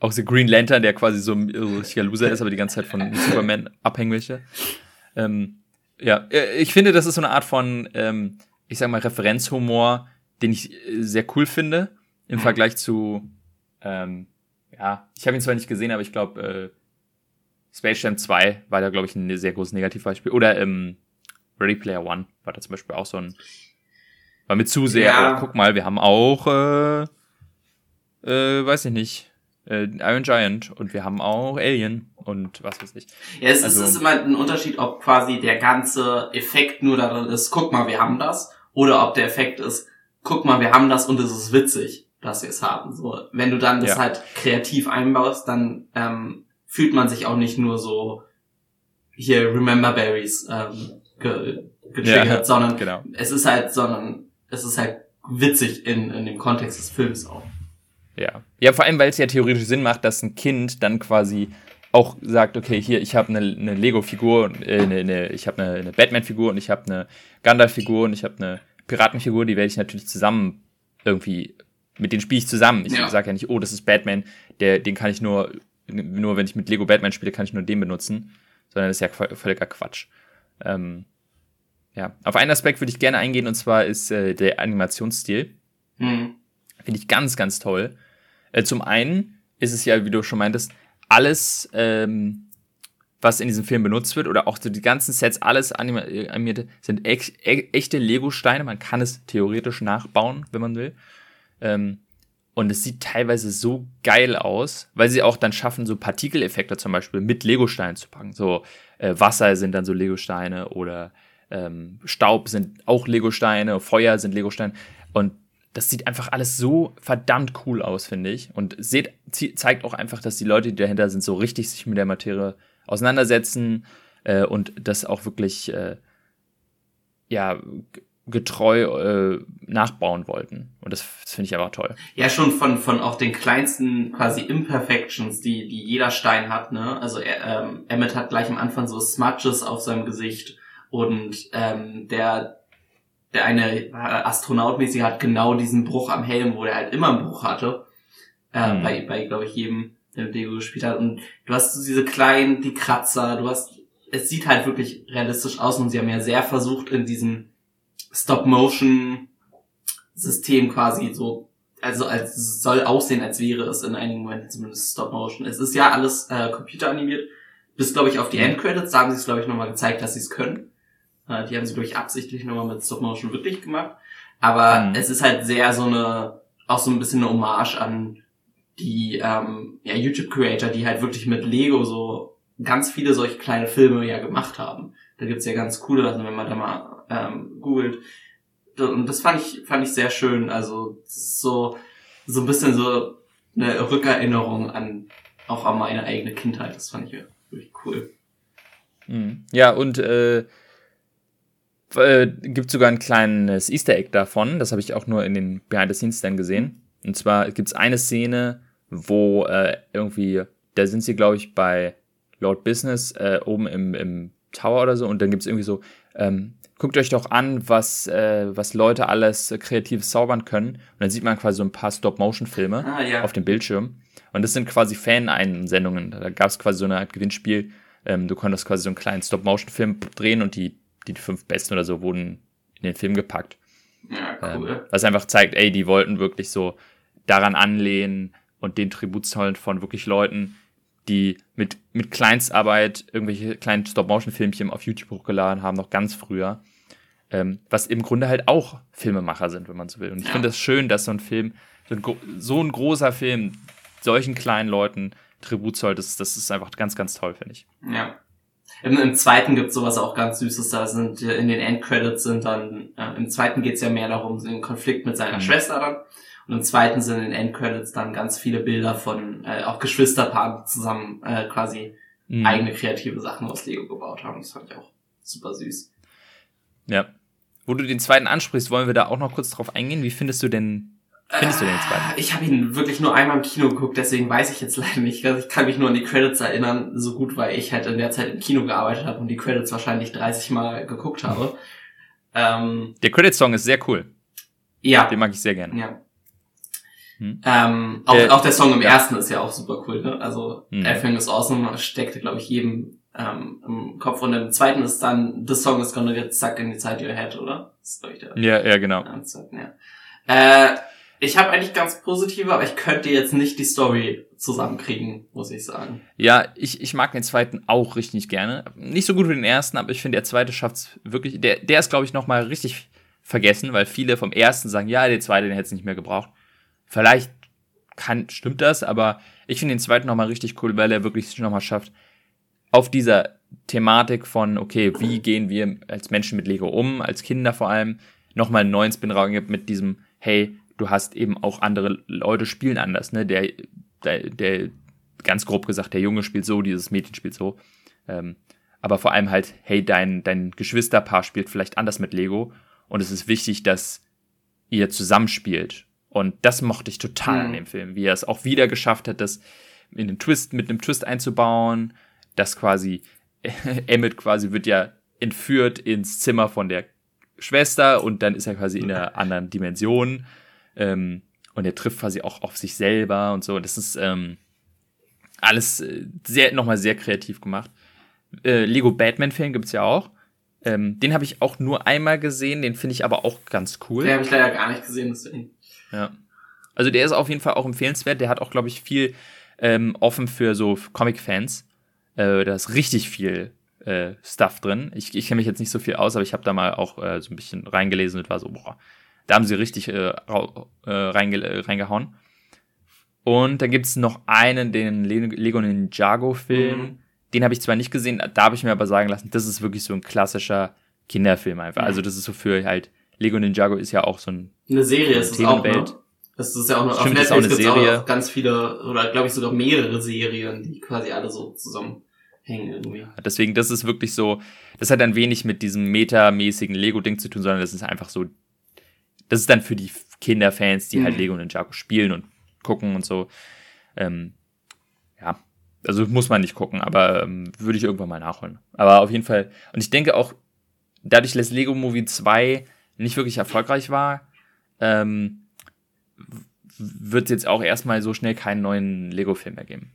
auch der Green Lantern, der quasi so ein so richtiger Loser ist, aber die ganze Zeit von Superman möchte. Ähm, ja, äh, ich finde, das ist so eine Art von, ähm, ich sag mal, Referenzhumor, den ich äh, sehr cool finde im Mhm. Vergleich zu, ähm, ja, ich habe ihn zwar nicht gesehen, aber ich glaube, äh, Space Jam 2 war da, glaube ich, ein sehr großes Negativbeispiel. Oder ähm, Ready Player One war da zum Beispiel auch so ein, war mit zu sehr, Ja. oh, guck mal, wir haben auch, äh, äh, weiß ich nicht, äh, Iron Giant und wir haben auch Alien und was weiß ich. Ja, es Also- ist, es ist immer ein Unterschied, ob quasi der ganze Effekt nur darin ist, guck mal, wir haben das, oder ob der Effekt ist, guck mal, wir haben das und es ist witzig, dass wir es haben. So, wenn du dann das Ja. halt kreativ einbaust, dann ähm, fühlt man sich auch nicht nur so hier Remember Berries ähm, ge getriggert, Ja, sondern Genau. es ist halt, sondern es ist halt witzig in, in dem Kontext des Films auch. Ja. Ja, vor allem, weil es ja theoretisch Sinn macht, dass ein Kind dann quasi auch sagt, okay, hier, ich habe eine, eine Lego-Figur, und, äh, eine, eine, ich habe eine, eine Batman-Figur und ich habe eine Gandalf-Figur und ich habe eine Piratenfigur, die werde ich natürlich zusammen irgendwie, mit denen spiele ich zusammen. Ich Ja. sage ja nicht, oh, das ist Batman, der, den kann ich nur, nur wenn ich mit Lego Batman spiele, kann ich nur den benutzen, sondern das ist ja völliger Quatsch. Ähm, ja, auf einen Aspekt würde ich gerne eingehen und zwar ist äh, der Animationsstil. Hm. Finde ich ganz, ganz toll. Äh, zum einen ist es ja, wie du schon meintest, alles, ähm, was in diesem Film benutzt wird, oder auch so die ganzen Sets, alles äh, animierte, sind e echte Lego-Steine. Man kann es theoretisch nachbauen, wenn man will. Ähm, und es sieht teilweise so geil aus, weil sie auch dann schaffen, so Partikeleffekte zum Beispiel mit Lego-Steinen zu packen. So äh, Wasser sind dann so Lego-Steine oder ähm, Staub sind auch Lego-Steine, Feuer sind Lego-Steine. Und das sieht einfach alles so verdammt cool aus, finde ich. Und seht, zeigt auch einfach, dass die Leute, die dahinter sind, so richtig sich mit der Materie auseinandersetzen äh, und das auch wirklich äh, ja getreu äh, nachbauen wollten. Und das, das finde ich aber toll. Ja, schon von, von auch den kleinsten quasi Imperfections, die, die jeder Stein hat, ne? Also ähm, Emmett hat gleich am Anfang so Smudges auf seinem Gesicht und ähm, der, der eine äh, Astronautmäßige hat genau diesen Bruch am Helm, wo er halt immer einen Bruch hatte. Äh, Mhm. Bei, bei glaube ich, jedem, der mit Lego gespielt hat. Und du hast so diese kleinen, die Kratzer, du hast, es sieht halt wirklich realistisch aus und sie haben ja sehr versucht in diesem Stop-Motion System quasi so, also als es soll aussehen, als wäre es in einigen Momenten zumindest Stop Motion. Es ist ja alles äh, computeranimiert, bis glaube ich auf die Endcredits, da haben sie es glaube ich nochmal gezeigt, dass sie es können. Äh, die haben sie ich absichtlich nochmal mit Stop Motion wirklich gemacht. Aber Mhm. es ist halt sehr so eine, auch so ein bisschen eine Hommage an die ähm, ja, YouTube-Creator, die halt wirklich mit Lego so ganz viele solche kleine Filme ja gemacht haben. Da gibt's ja ganz coole, also wenn man da mal ähm, googelt, und das fand ich, fand ich sehr schön. Also so, so ein bisschen so eine Rückerinnerung an auch an meine eigene Kindheit. Das fand ich wirklich cool. Mhm. Ja, und äh, äh, gibt sogar ein kleines Easter Egg davon. Das habe ich auch nur in den Behind the Scenes dann gesehen. Und zwar gibt es eine Szene, wo äh, irgendwie, da sind sie, glaube ich, bei Lord Business äh, oben im, im Tower oder so. Und dann gibt es irgendwie so, ähm, guckt euch doch an, was, äh, was Leute alles äh, kreatives zaubern können. Und dann sieht man quasi so ein paar Stop-Motion-Filme Ah ja. auf dem Bildschirm. Und das sind quasi Fan-Einsendungen. Da gab es quasi so eine Art Gewinnspiel. Ähm, du konntest quasi so einen kleinen Stop-Motion-Film drehen und die, die fünf besten oder so wurden in den Film gepackt. Ja, Ähm, cool. was einfach zeigt, ey, die wollten wirklich so daran anlehnen und den Tribut zollen von wirklich Leuten, die mit, mit Kleinstarbeit irgendwelche kleinen Stop-Motion-Filmchen auf YouTube hochgeladen haben, noch ganz früher. Ähm, was im Grunde halt auch Filmemacher sind, wenn man so will. Und ich Ja. finde es das schön, dass so ein Film, so ein, so ein großer Film, solchen kleinen Leuten Tribut zollt. Das, das ist einfach ganz, ganz toll, finde ich. Ja. Im, Im zweiten gibt's sowas auch ganz Süßes. Da sind äh, in den Endcredits sind dann, äh, im zweiten geht's ja mehr darum, den Konflikt mit seiner Mhm. Schwester dann. Und im zweiten sind in den Endcredits dann ganz viele Bilder von äh, auch Geschwisterpaaren, die zusammen äh, quasi Mhm. eigene kreative Sachen aus Lego gebaut haben. Das fand ich auch super süß. Ja. Wo du den zweiten ansprichst, wollen wir da auch noch kurz drauf eingehen. Wie findest du denn, findest du den zweiten? Äh, Ich habe ihn wirklich nur einmal im Kino geguckt, deswegen weiß ich jetzt leider nicht. Also ich kann mich nur an die Credits erinnern, so gut, weil ich halt in der Zeit im Kino gearbeitet habe und die Credits wahrscheinlich 30 Mal geguckt habe. Ähm, Der Credit-Song ist sehr cool. ja, Den mag ich sehr gerne. ja. Hm. Ähm, auch, Äh, auch der Song im ja. ersten ist ja auch super cool, ne? Also Hm. Everything is Awesome steckte, glaube ich, jedem ähm, im Kopf. Und im zweiten ist dann The Song is gonna get stuck inside your head, oder? Das ist, glaube ich, der Ja, ja, genau. zweiten, ja. Äh, ich habe eigentlich ganz positive, aber ich könnte jetzt nicht die Story zusammenkriegen, muss ich sagen. Ja, ich, ich mag den zweiten auch richtig gerne. Nicht so gut wie den ersten, aber ich finde, der zweite schafft's wirklich. Der, der ist, glaube ich, noch mal richtig vergessen, weil viele vom ersten sagen, ja, der zweite, den hätte es nicht mehr gebraucht. Vielleicht kann, stimmt das, aber ich finde den zweiten noch mal richtig cool, weil er wirklich noch mal schafft, auf dieser Thematik von, okay, wie gehen wir als Menschen mit Lego um, als Kinder vor allem, noch mal einen neuen Spin gibt mit diesem, hey, du hast eben auch andere Leute spielen anders, ne? Der, der, der ganz grob gesagt, der Junge spielt so, dieses Mädchen spielt so. Ähm, aber vor allem halt, hey, dein, dein Geschwisterpaar spielt vielleicht anders mit Lego und es ist wichtig, dass ihr zusammenspielt. Und das mochte ich total mhm. an dem Film, wie er es auch wieder geschafft hat, das in den Twist, mit einem Twist einzubauen, dass quasi Emmett quasi wird ja entführt ins Zimmer von der Schwester und dann ist er quasi in einer anderen Dimension ähm, und er trifft quasi auch auf sich selber und so. Das ist ähm, alles äh, sehr, nochmal sehr kreativ gemacht. Äh, Lego Batman-Film gibt's ja auch. Ähm, den habe ich auch nur einmal gesehen, den finde ich aber auch ganz cool. Den habe ich leider gar nicht gesehen, deswegen. Ja. Also der ist auf jeden Fall auch empfehlenswert. Der hat auch, glaube ich, viel ähm, offen für so Comic-Fans. Äh, da ist richtig viel äh, Stuff drin. Ich, ich kenne mich jetzt nicht so viel aus, aber ich habe da mal auch äh, so ein bisschen reingelesen und war so, boah, da haben sie richtig äh, äh, reinge reingehauen. Und dann gibt's noch einen, den Lego Ninjago-Film. Mhm. Den habe ich zwar nicht gesehen, da habe ich mir aber sagen lassen, das ist wirklich so ein klassischer Kinderfilm einfach. Mhm. Also das ist so für halt, Lego Ninjago ist ja auch so ein Eine Serie ist es auch, ne? Das ist ja auch, noch, Stimmt, auf Netflix auch eine Serie. Auch ganz viele, oder glaube ich sogar mehrere Serien, die quasi alle so zusammenhängen irgendwie. Deswegen, das ist wirklich so, das hat dann wenig mit diesem metamäßigen Lego-Ding zu tun, sondern das ist einfach so das ist dann für die Kinderfans, die halt mhm. halt Lego Ninjago spielen und gucken und so. Ähm, ja, also muss man nicht gucken, aber ähm, würde ich irgendwann mal nachholen. Aber auf jeden Fall, und ich denke auch, dadurch, dass Lego Movie 2 nicht wirklich erfolgreich war, ähm, wird es jetzt auch erstmal so schnell keinen neuen Lego-Film mehr geben.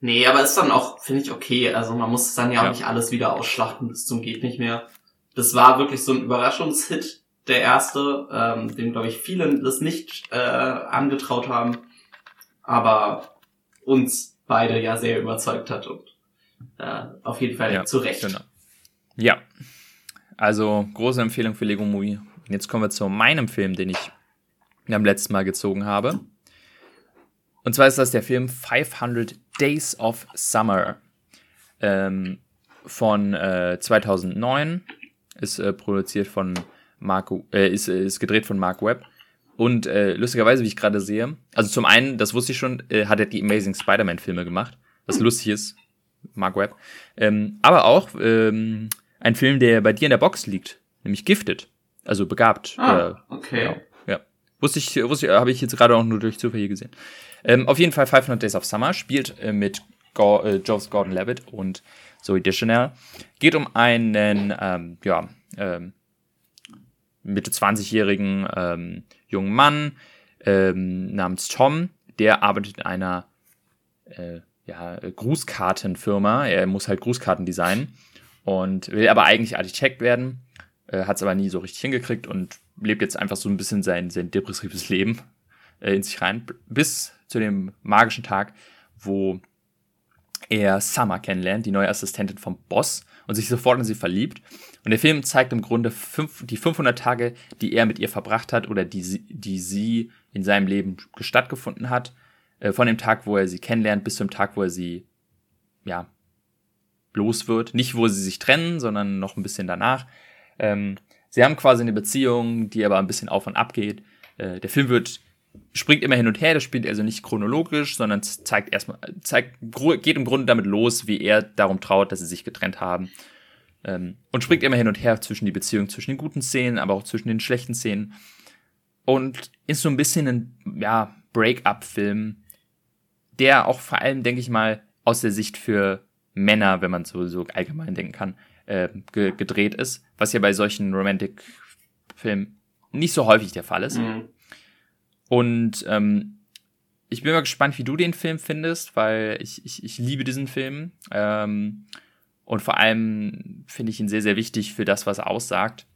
Nee, aber ist dann auch, finde ich, okay. Also man muss dann ja, ja auch nicht alles wieder ausschlachten bis zum geht nicht mehr. Das war wirklich so ein Überraschungshit der erste, ähm, dem glaube ich viele das nicht äh, angetraut haben, aber uns beide ja sehr überzeugt hat und äh, auf jeden Fall ja, zu Recht. Genau. Ja, also große Empfehlung für Lego Movie. Jetzt kommen wir zu meinem Film, den ich am letzten Mal gezogen habe. Und zwar ist das der Film 500 Days of Summer ähm, von äh, 2009. Ist äh, produziert von Mark, äh, ist, ist gedreht von Mark Webb. Und äh, lustigerweise, wie ich gerade sehe, also zum einen, das wusste ich schon, äh, hat er die Amazing Spider-Man-Filme gemacht, was lustig ist, Mark Webb. Ähm, aber auch ähm, ein Film, der bei dir in der Box liegt, nämlich Gifted, also begabt. Ah, äh, okay. Ja, ja. Wusste ich, wusste ich, habe ich jetzt gerade auch nur durch Zufall hier gesehen. Ähm, auf jeden Fall 500 Days of Summer spielt äh, mit Go äh, Joseph Gordon-Levitt und Zoe Deschanel. Geht um einen, ähm, ja, ähm, Mitte 20-jährigen ähm, jungen Mann ähm, namens Tom, der arbeitet in einer äh, ja, Grußkartenfirma. Er muss halt Grußkarten designen und will aber eigentlich Architekt werden, äh, hat es aber nie so richtig hingekriegt und lebt jetzt einfach so ein bisschen sein, sein depressives Leben äh, in sich rein, bis zu dem magischen Tag, wo er Summer kennenlernt, die neue Assistentin vom Boss, und sich sofort in sie verliebt. Und der Film zeigt im Grunde fünf, die 500 Tage, die er mit ihr verbracht hat oder die sie, die sie in seinem Leben stattgefunden hat. Äh, von dem Tag, wo er sie kennenlernt, bis zum Tag, wo er sie, ja, los wird. Nicht, wo sie sich trennen, sondern noch ein bisschen danach. Ähm, sie haben quasi eine Beziehung, die aber ein bisschen auf und ab geht. Äh, der Film wird springt immer hin und her, das spielt also nicht chronologisch, sondern zeigt erstmal, zeigt, geht im Grunde damit los, wie er darum traut, dass sie sich getrennt haben. Ähm, und springt immer hin und her zwischen die Beziehung, zwischen den guten Szenen, aber auch zwischen den schlechten Szenen. Und ist so ein bisschen ein, ja, Break-up-Film, der auch vor allem, denke ich mal, aus der Sicht für Männer, wenn man so, so allgemein denken kann, äh, ge gedreht ist, was ja bei solchen Romantic-Filmen nicht so häufig der Fall ist. Mhm. Und ähm, ich bin mal gespannt, wie du den Film findest, weil ich, ich, ich liebe diesen Film. Ähm, und vor allem finde ich ihn sehr, sehr wichtig für das, was er aussagt.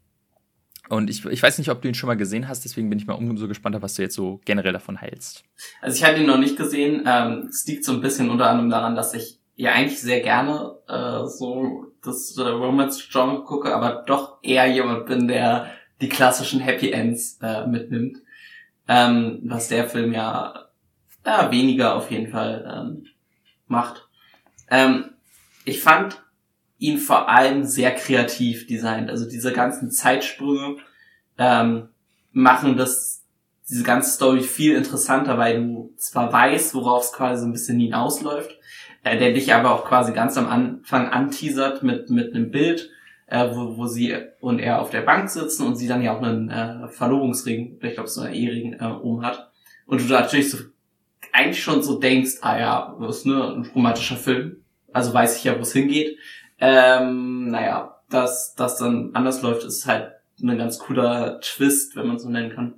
Und ich, ich weiß nicht, ob du ihn schon mal gesehen hast, deswegen bin ich mal umso gespannter, was du jetzt so generell davon hältst. Also ich habe ihn noch nicht gesehen. Ähm, es liegt so ein bisschen unter anderem daran, dass ich ja eigentlich sehr gerne äh, so das äh, Romance-Genre gucke, aber doch eher jemand bin, der die klassischen Happy Ends äh, mitnimmt. Ähm, was der Film ja, ja weniger auf jeden Fall ähm, macht. Ähm, ich fand ihn vor allem sehr kreativ designt. Also diese ganzen Zeitsprünge ähm, machen das diese ganze Story viel interessanter, weil du zwar weißt, worauf es quasi so ein bisschen hinausläuft, äh, der dich aber auch quasi ganz am Anfang anteasert mit mit einem Bild, äh, wo, wo sie und er auf der Bank sitzen und sie dann ja auch einen äh, Verlobungsring, ich glaube so einen Ehering äh, um hat und du natürlich so eigentlich schon so denkst, ah ja, das ist ne, ein romantischer Film, also weiß ich ja, wo es hingeht. Ähm, naja, dass das dann anders läuft, ist halt ein ganz cooler Twist, wenn man so nennen kann.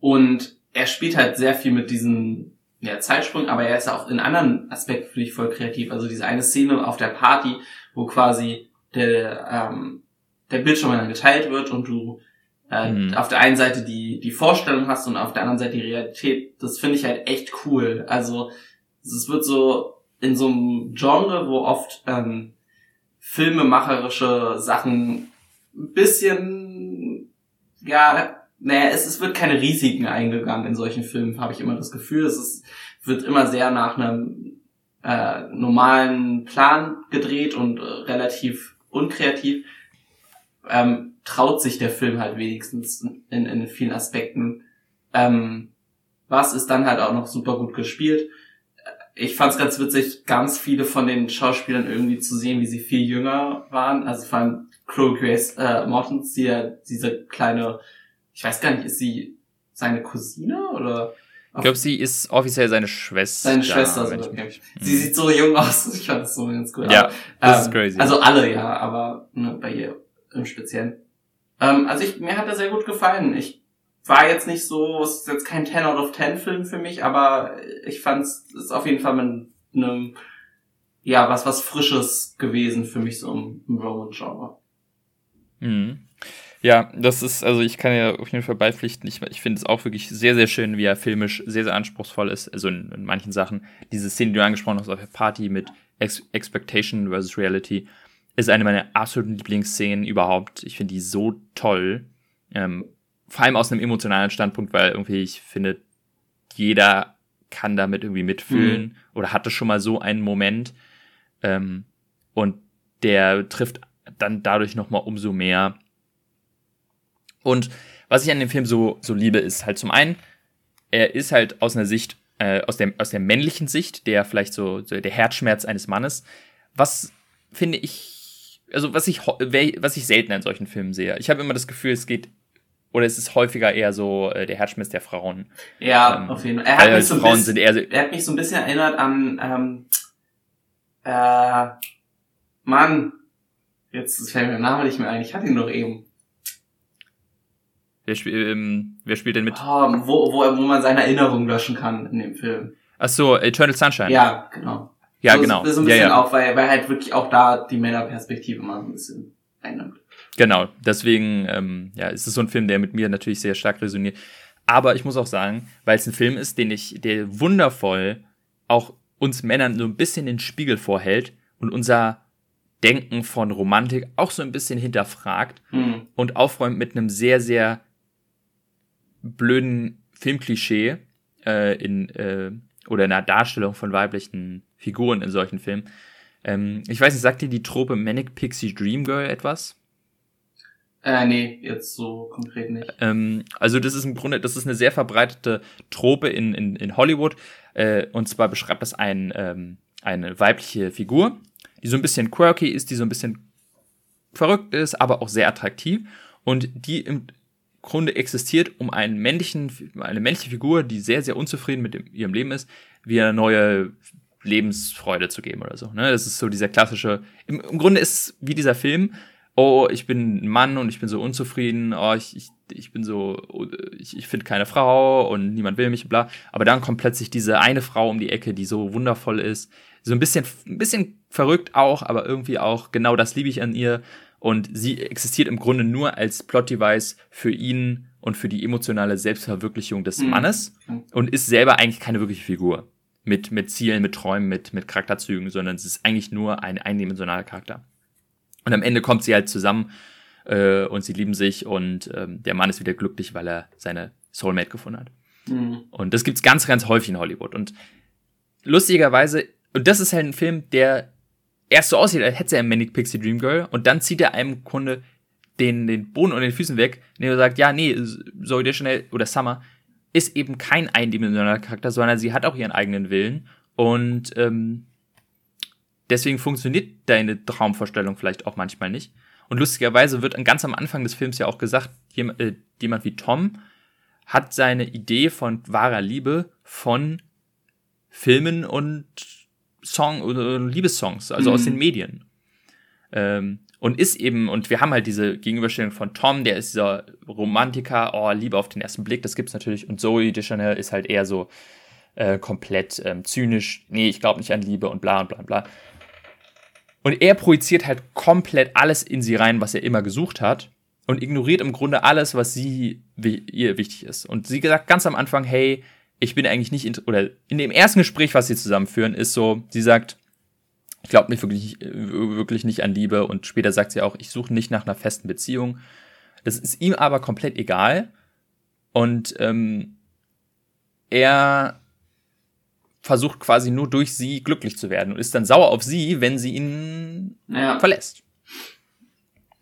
Und er spielt halt sehr viel mit diesen ja, Zeitsprung, aber er ist auch in anderen Aspekten finde ich voll kreativ. Also diese eine Szene auf der Party, wo quasi der, ähm, der Bildschirm dann geteilt wird und du äh, mhm. auf der einen Seite die, die Vorstellung hast und auf der anderen Seite die Realität, das finde ich halt echt cool. Also es wird so in so einem Genre, wo oft ähm, filmemacherische Sachen ein bisschen, ja, naja, es, es wird keine Risiken eingegangen in solchen Filmen, habe ich immer das Gefühl. Es ist, wird immer sehr nach einem äh, normalen Plan gedreht und äh, relativ unkreativ. Ähm, traut sich der Film halt wenigstens in, in vielen Aspekten. Ähm, was ist dann halt auch noch super gut gespielt ich fand es ganz witzig, ganz viele von den Schauspielern irgendwie zu sehen, wie sie viel jünger waren. Also vor allem Chloe Grace äh, Mortons, die ja diese kleine, ich weiß gar nicht, ist sie seine Cousine oder? Ich glaube, sie ist offiziell seine Schwester. Seine Schwester, so, okay. Mhm. Sie sieht so jung aus, ich fand das so ganz gut. Ja, aber, das ähm, ist crazy. Also alle, ja, aber ne, bei ihr im Speziellen. Ähm, also ich, mir hat er sehr gut gefallen. Ich war jetzt nicht so, es ist jetzt kein 10 out of 10 Film für mich, aber ich fand es ist auf jeden Fall mit einem, ja, was, was Frisches gewesen für mich so im, im Roman-Genre. Mhm. Ja, das ist, also ich kann ja auf jeden Fall beipflichten. Ich, ich finde es auch wirklich sehr, sehr schön, wie er filmisch sehr, sehr anspruchsvoll ist. Also in, in manchen Sachen. Diese Szene, die du angesprochen hast auf der Party mit Ex Expectation versus Reality, ist eine meiner absoluten Lieblingsszenen überhaupt. Ich finde die so toll. Ähm, vor allem aus einem emotionalen Standpunkt, weil irgendwie ich finde, jeder kann damit irgendwie mitfühlen mhm. oder hatte schon mal so einen Moment. Ähm, und der trifft dann dadurch nochmal umso mehr. Und was ich an dem Film so, so liebe, ist halt zum einen, er ist halt aus einer Sicht, äh, aus, der, aus der männlichen Sicht, der vielleicht so, so der Herzschmerz eines Mannes, was finde ich, also was ich, was ich selten in solchen Filmen sehe. Ich habe immer das Gefühl, es geht oder ist es häufiger eher so äh, der Herzschmerz der Frauen? Ja, ähm, auf jeden Fall. Er hat, mich so ein bisschen, so er hat mich so ein bisschen erinnert an ähm, äh, Mann, jetzt fällt mir der Name nicht mehr ein. Ich hatte ihn doch eben. Wer, spiel, ähm, wer spielt denn mit? Oh, wo, wo, wo man seine Erinnerungen löschen kann in dem Film. Ach so, Eternal Sunshine. Ja, genau. Ja, so, genau. So ein bisschen ja, ja. auch, weil, weil halt wirklich auch da die Männerperspektive mal ein bisschen einnimmt. Genau, deswegen ähm, ja, ist es so ein Film, der mit mir natürlich sehr stark resoniert. Aber ich muss auch sagen, weil es ein Film ist, den ich, der wundervoll auch uns Männern so ein bisschen den Spiegel vorhält und unser Denken von Romantik auch so ein bisschen hinterfragt mhm. und aufräumt mit einem sehr, sehr blöden Filmklischee äh, in, äh, oder in der Darstellung von weiblichen Figuren in solchen Filmen. Ähm, ich weiß nicht, sagt dir die Trope Manic Pixie Dream Girl etwas? Äh, nee, jetzt so konkret nicht. Ähm, also das ist im Grunde, das ist eine sehr verbreitete Trope in, in, in Hollywood. Äh, und zwar beschreibt das ein, ähm, eine weibliche Figur, die so ein bisschen quirky ist, die so ein bisschen verrückt ist, aber auch sehr attraktiv. Und die im Grunde existiert, um einen männlichen, eine männliche Figur, die sehr, sehr unzufrieden mit dem, ihrem Leben ist, wie eine neue Lebensfreude zu geben oder so. Ne? Das ist so dieser klassische, im, im Grunde ist wie dieser Film, oh, ich bin ein Mann und ich bin so unzufrieden, oh, ich, ich, ich bin so, ich, ich finde keine Frau und niemand will mich, bla. Aber dann kommt plötzlich diese eine Frau um die Ecke, die so wundervoll ist. So ein bisschen, ein bisschen verrückt auch, aber irgendwie auch, genau das liebe ich an ihr. Und sie existiert im Grunde nur als Plot-Device für ihn und für die emotionale Selbstverwirklichung des Mhm. Mannes und ist selber eigentlich keine wirkliche Figur. Mit, mit Zielen, mit Träumen, mit, mit Charakterzügen, sondern es ist eigentlich nur ein eindimensionaler Charakter. Und am Ende kommt sie halt zusammen äh, und sie lieben sich und ähm, der Mann ist wieder glücklich, weil er seine Soulmate gefunden hat. Mhm. Und das gibt's ganz, ganz häufig in Hollywood. Und lustigerweise, und das ist halt ein Film, der erst so aussieht, als hätte er Manic Pixie Dream Girl und dann zieht er einem im Grunde den, den Boden unter den Füßen weg, indem er sagt, ja, nee, Zoe Deschanel oder Summer ist eben kein eindimensionaler Charakter, sondern sie hat auch ihren eigenen Willen und ähm, deswegen funktioniert deine Traumvorstellung vielleicht auch manchmal nicht. Und lustigerweise wird ganz am Anfang des Films ja auch gesagt, jemand, äh, jemand wie Tom hat seine Idee von wahrer Liebe von Filmen und Song oder Liebessongs, also aus Mhm. den Medien. Ähm, und ist eben, und wir haben halt diese Gegenüberstellung von Tom, der ist dieser Romantiker, oh, Liebe auf den ersten Blick, das gibt's natürlich. Und Zoe Deschanel ist halt eher so äh, komplett ähm, zynisch, nee, ich glaube nicht an Liebe und bla und bla und bla. Und er projiziert halt komplett alles in sie rein, was er immer gesucht hat und ignoriert im Grunde alles, was sie wi- ihr wichtig ist. Und sie sagt ganz am Anfang, hey, ich bin eigentlich nicht, oder in dem ersten Gespräch, was sie zusammenführen, ist so, sie sagt, ich glaube nicht wirklich, äh, wirklich nicht an Liebe und später sagt sie auch, ich suche nicht nach einer festen Beziehung. Das ist ihm aber komplett egal und ähm, er versucht quasi nur durch sie glücklich zu werden und ist dann sauer auf sie, wenn sie ihn Ja. verlässt.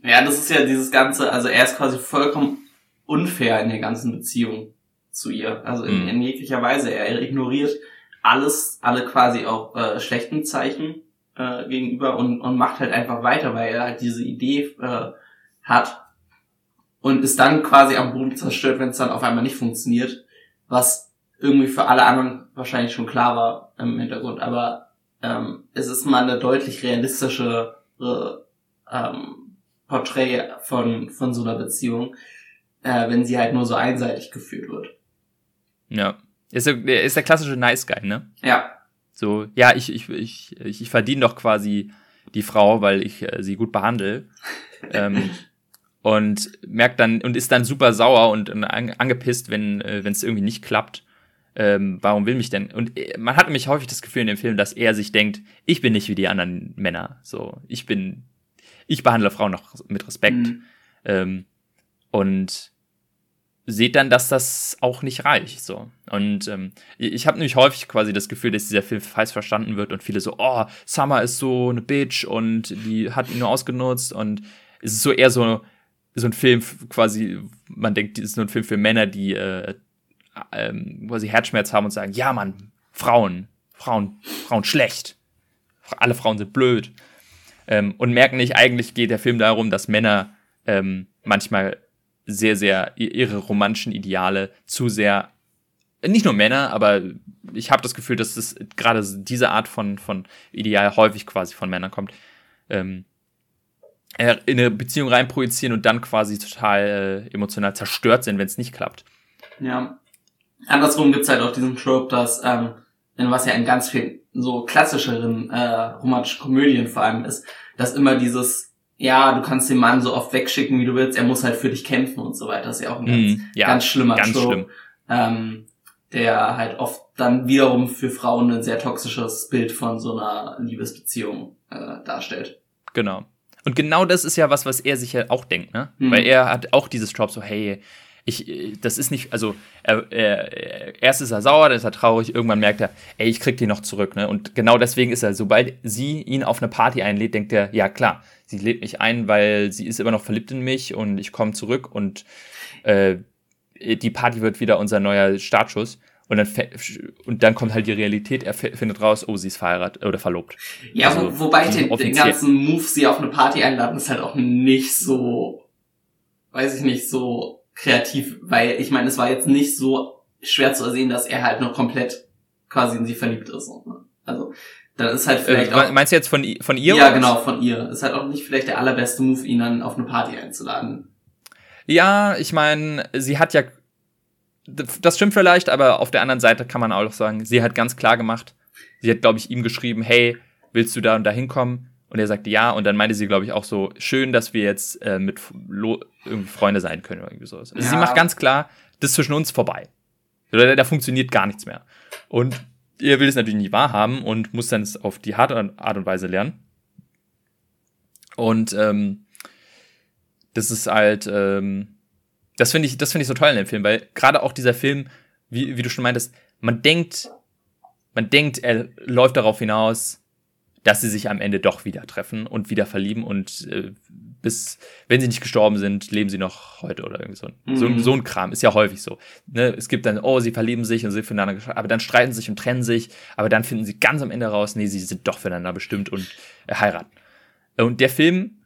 Ja, das ist ja dieses Ganze, also er ist quasi vollkommen unfair in der ganzen Beziehung zu ihr. Also in, Mhm. in jeglicher Weise. Er ignoriert alles, alle quasi auch äh, schlechten Zeichen äh, gegenüber und, und macht halt einfach weiter, weil er halt diese Idee äh, hat und ist dann quasi am Boden zerstört, wenn es dann auf einmal nicht funktioniert, was irgendwie für alle anderen wahrscheinlich schon klar war im Hintergrund. Aber ähm, es ist mal eine deutlich realistischere ähm, Porträt von, von so einer Beziehung, äh, wenn sie halt nur so einseitig geführt wird. Ja. Ist der, ist der klassische Nice Guy, ne? Ja, So, ja, ich, ich, ich, ich, ich verdiene doch quasi die Frau, weil ich äh, sie gut behandle. ähm, und merkt dann und ist dann super sauer und, und an, angepisst, wenn äh, wenn es irgendwie nicht klappt. Ähm, warum will mich denn? Und äh, man hat nämlich häufig das Gefühl in dem Film, dass er sich denkt, ich bin nicht wie die anderen Männer. So, ich bin, ich behandle Frauen noch mit Respekt. Mhm. Ähm, und seht dann, dass das auch nicht reicht. So. Und ähm, ich habe nämlich häufig quasi das Gefühl, dass dieser Film falsch verstanden wird und viele so, oh, Summer ist so eine Bitch und die hat ihn nur ausgenutzt und es ist so eher so, so ein Film quasi, man denkt, das ist nur ein Film für Männer, die äh, ähm, wo sie Herzschmerz haben und sagen, ja Mann, Frauen, Frauen, Frauen schlecht. Alle Frauen sind blöd. Ähm, und merken nicht, eigentlich geht der Film darum, dass Männer ähm, manchmal sehr, sehr ihre romantischen Ideale zu sehr, nicht nur Männer, aber ich habe das Gefühl, dass das gerade diese Art von, von Ideal häufig quasi von Männern kommt. Ähm, äh, in eine Beziehung reinprojizieren und dann quasi total äh, emotional zerstört sind, wenn es nicht klappt. Ja. Andersrum gibt's halt auch diesen Trope, dass, ähm, in was ja in ganz vielen so klassischeren äh, romantischen Komödien vor allem ist, dass immer dieses, ja, du kannst den Mann so oft wegschicken, wie du willst, er muss halt für dich kämpfen und so weiter. Das ist ja auch ein ganz, Mhm, ja, ganz schlimmer ganz Trope, schlimm. ähm, der halt oft dann wiederum für Frauen ein sehr toxisches Bild von so einer Liebesbeziehung äh, darstellt. Genau. Und genau das ist ja was, was er sich ja auch denkt, ne? Mhm. Weil er hat auch dieses Trope so, hey, ich, das ist nicht, also er, er, erst ist er sauer, dann ist er traurig, irgendwann merkt er, ey, ich krieg die noch zurück, ne? Und genau deswegen ist er, sobald sie ihn auf eine Party einlädt, denkt er, ja klar, sie lädt mich ein, weil sie ist immer noch verliebt in mich und ich komme zurück und äh, die Party wird wieder unser neuer Startschuss. Und dann, und dann kommt halt die Realität, er findet raus, oh, sie ist verheiratet oder verlobt. Ja, Also, wo, wobei den, den ganzen Move, sie auf eine Party einladen, ist halt auch nicht so, weiß ich nicht, so kreativ, weil ich meine, es war jetzt nicht so schwer zu ersehen, dass er halt nur komplett quasi in sie verliebt ist. Ne? Also, dann ist halt vielleicht Äh, auch, meinst du jetzt von, von ihr? ja genau, von ihr. Ist halt auch nicht vielleicht der allerbeste Move, ihn dann auf eine Party einzuladen. Ja, ich meine, sie hat ja. Das stimmt vielleicht, aber auf der anderen Seite kann man auch sagen, sie hat ganz klar gemacht, sie hat, glaube ich, ihm geschrieben, hey, willst du da und da hinkommen? Und er sagte ja. Und dann meinte sie, glaube ich, auch so, schön, dass wir jetzt äh, mit Lo irgendwie Freunde sein können oder irgendwie sowas. Also ja. sie macht ganz klar, das ist zwischen uns vorbei. Oder da funktioniert gar nichts mehr. Und er will es natürlich nicht wahrhaben und muss dann auf die harte Art und Weise lernen. Und ähm, das ist halt, ähm, das finde ich, das finde ich so toll in dem Film, weil gerade auch dieser Film, wie, wie du schon meintest, man denkt, man denkt, er läuft darauf hinaus, dass sie sich am Ende doch wieder treffen und wieder verlieben und äh, bis, wenn sie nicht gestorben sind, leben sie noch heute oder irgendwie so. Mhm. So, so ein Kram ist ja häufig so. Ne? Es gibt dann, oh, sie verlieben sich und sind füreinander, aber dann streiten sich und trennen sich, aber dann finden sie ganz am Ende raus, nee, sie sind doch füreinander bestimmt und äh, heiraten. Und der Film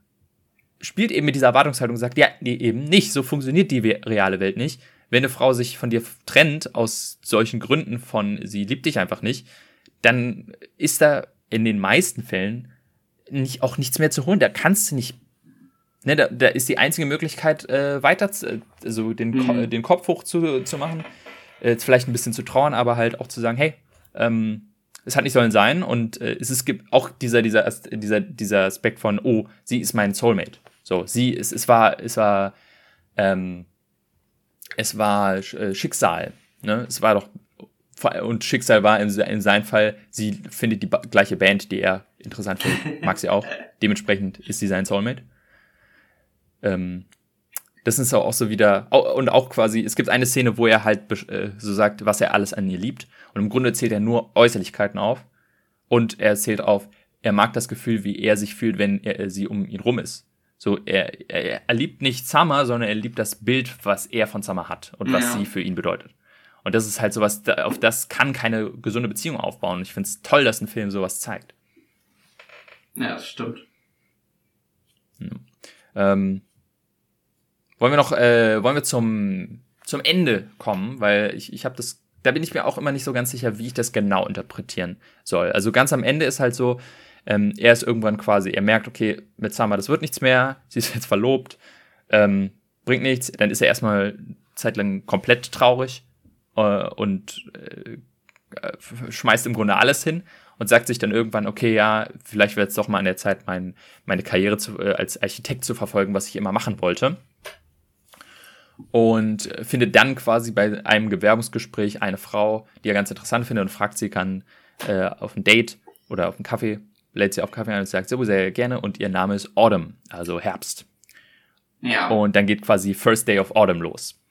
spielt eben mit dieser Erwartungshaltung und sagt, ja, nee, eben nicht, so funktioniert die reale Welt nicht. Wenn eine Frau sich von dir trennt, aus solchen Gründen von, sie liebt dich einfach nicht, dann ist da in den meisten Fällen nicht, auch nichts mehr zu holen. Da kannst du nicht. Ne, da, da ist die einzige Möglichkeit, äh, weiter zu, also den, mhm. Den Kopf hoch zu, zu machen, äh, vielleicht ein bisschen zu trauern, aber halt auch zu sagen, hey, ähm, es hat nicht sollen sein und äh, es, es gibt auch dieser, dieser, dieser, dieser Aspekt von, oh, sie ist mein Soulmate. So, sie, es, es war, es war, ähm, es war äh, Schicksal. Ne? Es war doch und Schicksal war in, in seinem Fall, sie findet die gleiche Band, die er interessant findet, mag sie auch. Dementsprechend ist sie sein Soulmate. Ähm, das ist auch so wieder, und auch quasi, es gibt eine Szene, wo er halt äh, so sagt, was er alles an ihr liebt. Und im Grunde zählt er nur Äußerlichkeiten auf. Und er zählt auf, er mag das Gefühl, wie er sich fühlt, wenn er, sie um ihn rum ist. So, er, er, er liebt nicht Summer, sondern er liebt das Bild, was er von Summer hat und was ja. sie für ihn bedeutet. Und das ist halt sowas, auf das kann keine gesunde Beziehung aufbauen. Und ich finde es toll, dass ein Film sowas zeigt. Ja, das stimmt. Ja. Ähm, wollen wir noch, äh, wollen wir zum, zum Ende kommen, weil ich, ich habe das, da bin ich mir auch immer nicht so ganz sicher, wie ich das genau interpretieren soll. Also ganz am Ende ist halt so, ähm, er ist irgendwann quasi, er merkt, okay, mit Summer, das wird nichts mehr, sie ist jetzt verlobt, ähm, bringt nichts, dann ist er erstmal zeitlang komplett traurig äh, und äh, schmeißt im Grunde alles hin und sagt sich dann irgendwann, okay, ja, vielleicht wird es doch mal an der Zeit, mein, meine Karriere zu, äh, als Architekt zu verfolgen, was ich immer machen wollte. Und findet dann quasi bei einem Bewerbungsgespräch eine Frau, die er ganz interessant findet und fragt sie, kann äh, auf ein Date oder auf einen Kaffee, lädt sie auf Kaffee ein und sagt, so sehr gerne und ihr Name ist Autumn, also Herbst. Ja. Und dann geht quasi First Day of Autumn los.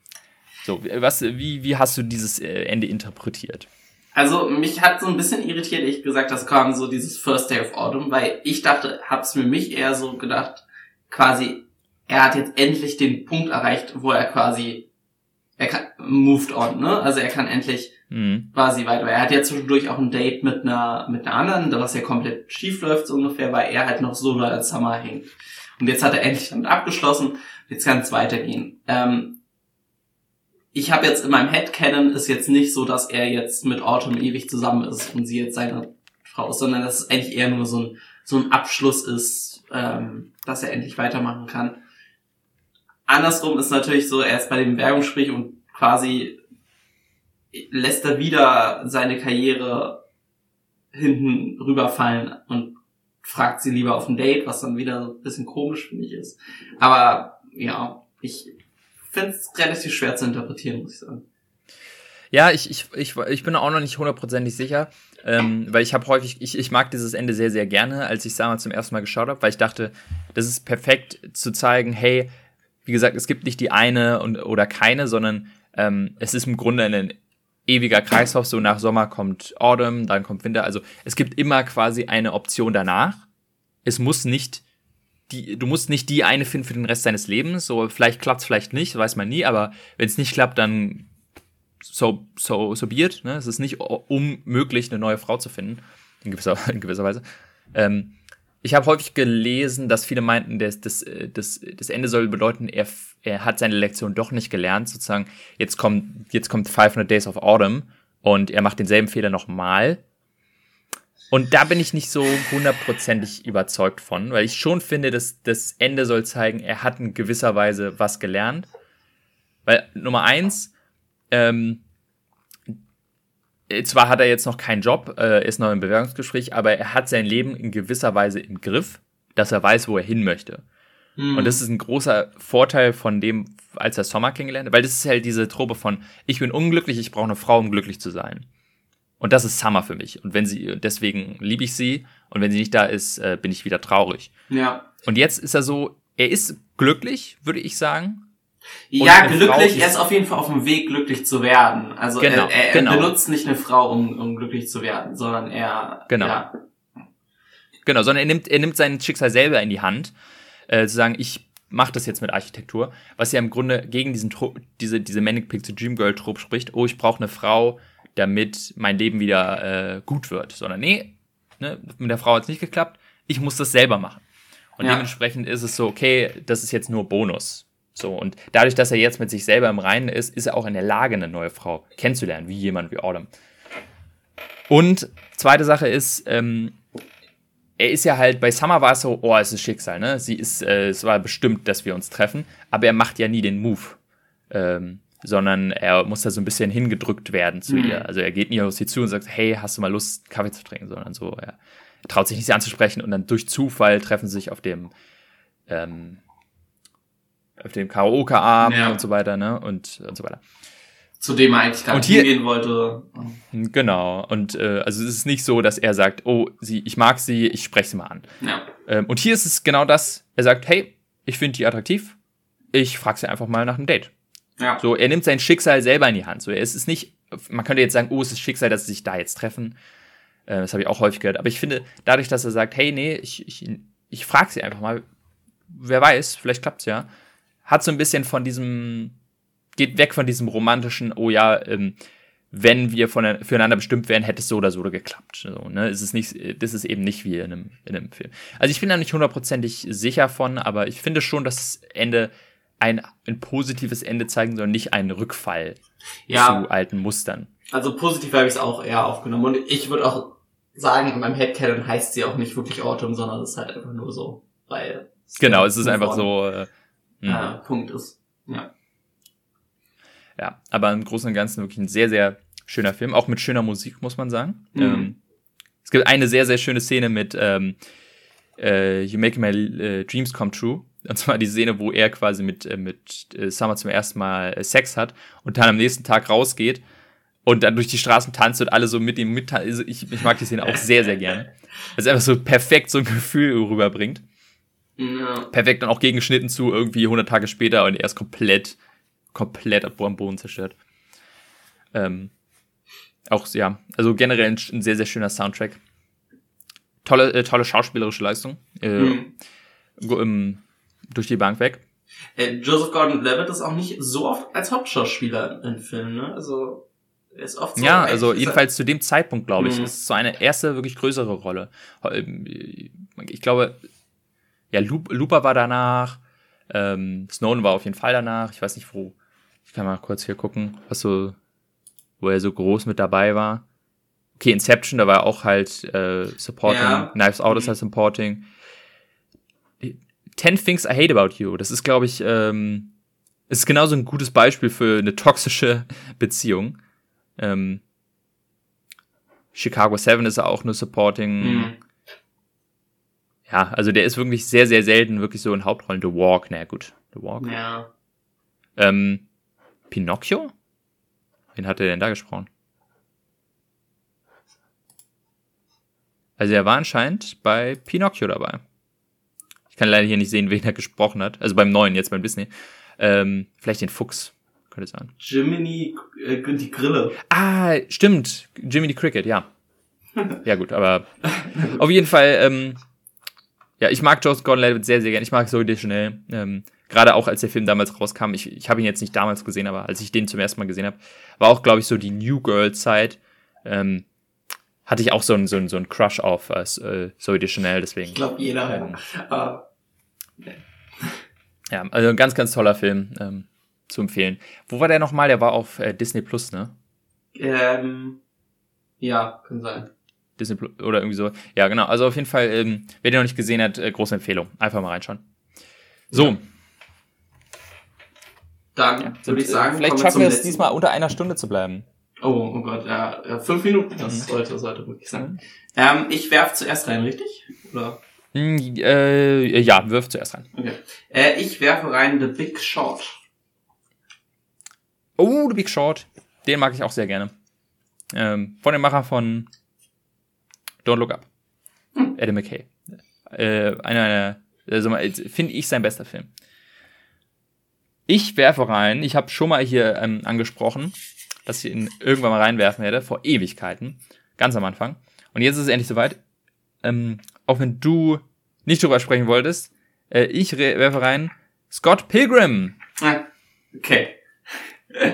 So, was, wie, wie hast du dieses äh, Ende interpretiert? Also mich hat so ein bisschen irritiert, ehrlich gesagt, das kam so dieses First Day of Autumn, weil ich dachte, hab's mir mich eher so gedacht, quasi, er hat jetzt endlich den Punkt erreicht, wo er quasi, er kann, moved on, ne? Also er kann endlich mhm. quasi weiter. Er hat ja zwischendurch auch ein Date mit einer, mit einer anderen, was ja komplett schief läuft so ungefähr, weil er halt noch so als Summer hängt. Und jetzt hat er endlich damit abgeschlossen, jetzt kann es weitergehen. Ähm, ich habe jetzt in meinem Headcanon ist jetzt nicht so, dass er jetzt mit Autumn ewig zusammen ist und sie jetzt seine Frau ist, sondern dass es eigentlich eher nur so ein, so ein Abschluss ist, ähm, dass er endlich weitermachen kann. Andersrum ist natürlich so, er ist bei dem Werbungsgespräch und quasi lässt er wieder seine Karriere hinten rüberfallen und fragt sie lieber auf ein Date, was dann wieder ein bisschen komisch finde ich ist. Aber ja, ich finde es relativ schwer zu interpretieren, muss ich sagen. Ja, ich, ich, ich, ich bin auch noch nicht hundertprozentig sicher, ähm, weil ich habe häufig, ich, ich mag dieses Ende sehr, sehr gerne, als ich es damals zum ersten Mal geschaut habe, weil ich dachte, das ist perfekt zu zeigen, hey, wie gesagt, es gibt nicht die eine und, oder keine, sondern ähm, es ist im Grunde ein ewiger Kreislauf, so nach Sommer kommt Autumn, dann kommt Winter, also es gibt immer quasi eine Option danach. Es muss nicht die, du musst nicht die eine finden für den Rest deines Lebens. So, vielleicht klappt's, vielleicht nicht, weiß man nie, aber wenn es nicht klappt, dann so, so, so be it, ne? Es ist nicht unmöglich, eine neue Frau zu finden, in gewisser, in gewisser Weise. Ähm, ich habe häufig gelesen, dass viele meinten, das, das, das, das Ende soll bedeuten, er, er hat seine Lektion doch nicht gelernt, sozusagen. Jetzt kommt, jetzt kommt 500 Days of Autumn und er macht denselben Fehler nochmal und da bin ich nicht so hundertprozentig überzeugt von, weil ich schon finde, dass das Ende soll zeigen, er hat in gewisser Weise was gelernt. Weil Nummer eins, ähm, äh, zwar hat er jetzt noch keinen Job, äh, ist noch im Bewerbungsgespräch, aber er hat sein Leben in gewisser Weise im Griff, dass er weiß, wo er hin möchte. Mhm. Und das ist ein großer Vorteil von dem, als er Sommer kennengelernt hat, weil das ist halt diese Trope von, ich bin unglücklich, ich brauche eine Frau, um glücklich zu sein. Und das ist Summer für mich. Und wenn sie, deswegen liebe ich sie. Und wenn sie nicht da ist, äh, bin ich wieder traurig. Ja. Und jetzt ist er so, er ist glücklich, würde ich sagen. Ja, glücklich, er ist auf jeden Fall auf dem Weg, glücklich zu werden. Also genau, er, er, genau. benutzt nicht eine Frau, um, um glücklich zu werden, sondern er. Genau. Ja. Genau, sondern er nimmt, er nimmt sein Schicksal selber in die Hand, äh, zu sagen, ich mache das jetzt mit Architektur, was ja im Grunde gegen diesen diese, diese Manic Pixie Dream Girl Trope spricht, oh, ich brauche eine Frau, damit mein Leben wieder äh, gut wird. Sondern nee, ne, mit der Frau hat es nicht geklappt, ich muss das selber machen. Und ja. dementsprechend ist es so, okay, das ist jetzt nur Bonus. So, und dadurch, dass er jetzt mit sich selber im Reinen ist, ist er auch in der Lage, eine neue Frau kennenzulernen, wie jemand wie Autumn. Und zweite Sache ist, ähm, er ist ja halt, bei Summer war es so, oh, es ist Schicksal, ne? Sie ist, äh, es war bestimmt, dass wir uns treffen, aber er macht ja nie den Move. Ähm, sondern er muss da so ein bisschen hingedrückt werden zu mhm. ihr. Also er geht nie auf sie zu und sagt, hey, hast du mal Lust, Kaffee zu trinken, sondern so, er traut sich nicht sie anzusprechen und dann durch Zufall treffen sie sich auf dem ähm, auf dem Karaoke-Abend ja. und so weiter, ne? Und, und so weiter. Zu dem er eigentlich nicht hingehen wollte. Genau. Und äh, also es ist nicht so, dass er sagt, oh, sie, ich mag sie, ich spreche sie mal an. Ja. Ähm, und hier ist es genau das. Er sagt, hey, ich finde die attraktiv. Ich frage sie einfach mal nach einem Date. So, er nimmt sein Schicksal selber in die Hand. So, es ist nicht, man könnte jetzt sagen, oh, es ist Schicksal, dass sie sich da jetzt treffen. Äh, das habe ich auch häufig gehört. Aber ich finde, dadurch, dass er sagt, hey, nee, ich, ich, ich frage sie einfach mal, wer weiß, vielleicht klappt's ja, hat so ein bisschen von diesem, geht weg von diesem romantischen, oh ja, ähm, wenn wir von, füreinander bestimmt wären, hätte es so oder so geklappt. So, ne? es ist nicht, das ist eben nicht wie in einem, in einem Film. Also ich bin da nicht hundertprozentig sicher von, aber ich finde schon, dass das Ende ein, ein positives Ende zeigen soll, nicht einen Rückfall ja. zu alten Mustern. Also positiv habe ich es auch eher aufgenommen. Und ich würde auch sagen, in meinem Headcanon heißt sie auch nicht wirklich Autumn, sondern es ist halt einfach nur so, weil. Genau, es ist einfach so. Äh, äh, Punkt ist. Ja. Ja, aber im Großen und Ganzen wirklich ein sehr, sehr schöner Film, auch mit schöner Musik, muss man sagen. Mhm. Ähm, es gibt eine sehr, sehr schöne Szene mit ähm, äh, You Make My äh, Dreams Come True. Und zwar die Szene, wo er quasi mit, äh, mit äh, Summer zum ersten Mal äh, Sex hat und dann am nächsten Tag rausgeht und dann durch die Straßen tanzt und alle so mit ihm mit. Also ich, ich mag die Szene auch sehr, sehr gerne. Es einfach so perfekt so ein Gefühl rüberbringt. Ja. Perfekt und auch gegengeschnitten zu irgendwie 100 Tage später und er ist komplett, komplett am Boden zerstört. Ähm, auch, ja, also generell ein, ein, sehr, sehr schöner Soundtrack. Tolle, äh, tolle schauspielerische Leistung. Äh, mhm. ähm, durch die Bank weg. Äh, Joseph Gordon-Levitt ist auch nicht so oft als Hauptschauspieler in Filmen, ne? Also er ist oft so. Ja, also jedenfalls zu dem Zeitpunkt, glaube ich, mhm. ist so eine erste wirklich größere Rolle. Ähm, ich glaube, ja, Looper war danach, ähm, Snowden war auf jeden Fall danach. Ich weiß nicht, wo. Ich kann mal kurz hier gucken, was so, wo er so groß mit dabei war. Okay, Inception, da war auch halt äh, Supporting, ja. Knives Out ist mhm. halt Supporting. Ten Things I Hate About You, das ist, glaube ich, ähm, ist genauso ein gutes Beispiel für eine toxische Beziehung. Ähm, Chicago 7 ist auch nur Supporting. Mhm. Ja, also der ist wirklich sehr, sehr selten wirklich so in Hauptrollen. The Walk, naja gut. The Walk. Ja. Ähm, Pinocchio? Wen hat er denn da gesprochen? Also er war anscheinend bei Pinocchio dabei. Ich kann leider hier nicht sehen, wen er gesprochen hat. Also beim neuen, jetzt beim Disney. Ähm, vielleicht den Fuchs, könnte sein. Jiminy, äh, die Grille. Ah, stimmt. Jiminy Cricket, ja. ja gut, aber auf jeden Fall, ähm, ja, ich mag Joseph Gordon-Levitt sehr, sehr gerne. Ich mag Zoe Deschanel. Ähm, Gerade auch als der Film damals rauskam. Ich, ich habe ihn jetzt nicht damals gesehen, aber als ich den zum ersten Mal gesehen habe, war auch, glaube ich, so die New Girl-Zeit. Ähm, hatte ich auch so einen so einen, so einen Crush auf äh, Zoe Deschanel, deswegen. Ich glaube, jeder. Ähm, uh, ja, also ein ganz, ganz toller Film ähm, zu empfehlen. Wo war der nochmal? Der war auf äh, Disney Plus, ne? Ähm, ja, kann sein. Disney Plus oder irgendwie so. Ja, genau. Also auf jeden Fall, ähm, wer den noch nicht gesehen hat, äh, große Empfehlung. Einfach mal reinschauen. So. Ja. Dann ja, würde ich sagen, vielleicht schaffen wir es diesmal unter einer Stunde zu bleiben. Oh, oh Gott, ja, fünf Minuten, das Mhm. sollte, sollte wirklich sein. Ähm, ich werf zuerst rein, richtig? Oder? Hm, äh, ja, wirf zuerst rein. Okay. Äh, ich werfe rein The Big Short. Oh, The Big Short. Den mag ich auch sehr gerne. Ähm, von dem Macher von Don't Look Up. Adam McKay. Äh, einer, also finde ich sein bester Film. Ich werfe rein, ich habe schon mal hier ähm, angesprochen, dass ich ihn irgendwann mal reinwerfen werde, vor Ewigkeiten, ganz am Anfang. Und jetzt ist es endlich soweit. Ähm, auch wenn du nicht drüber sprechen wolltest, äh, ich werfe rein Scott Pilgrim. Ah, okay.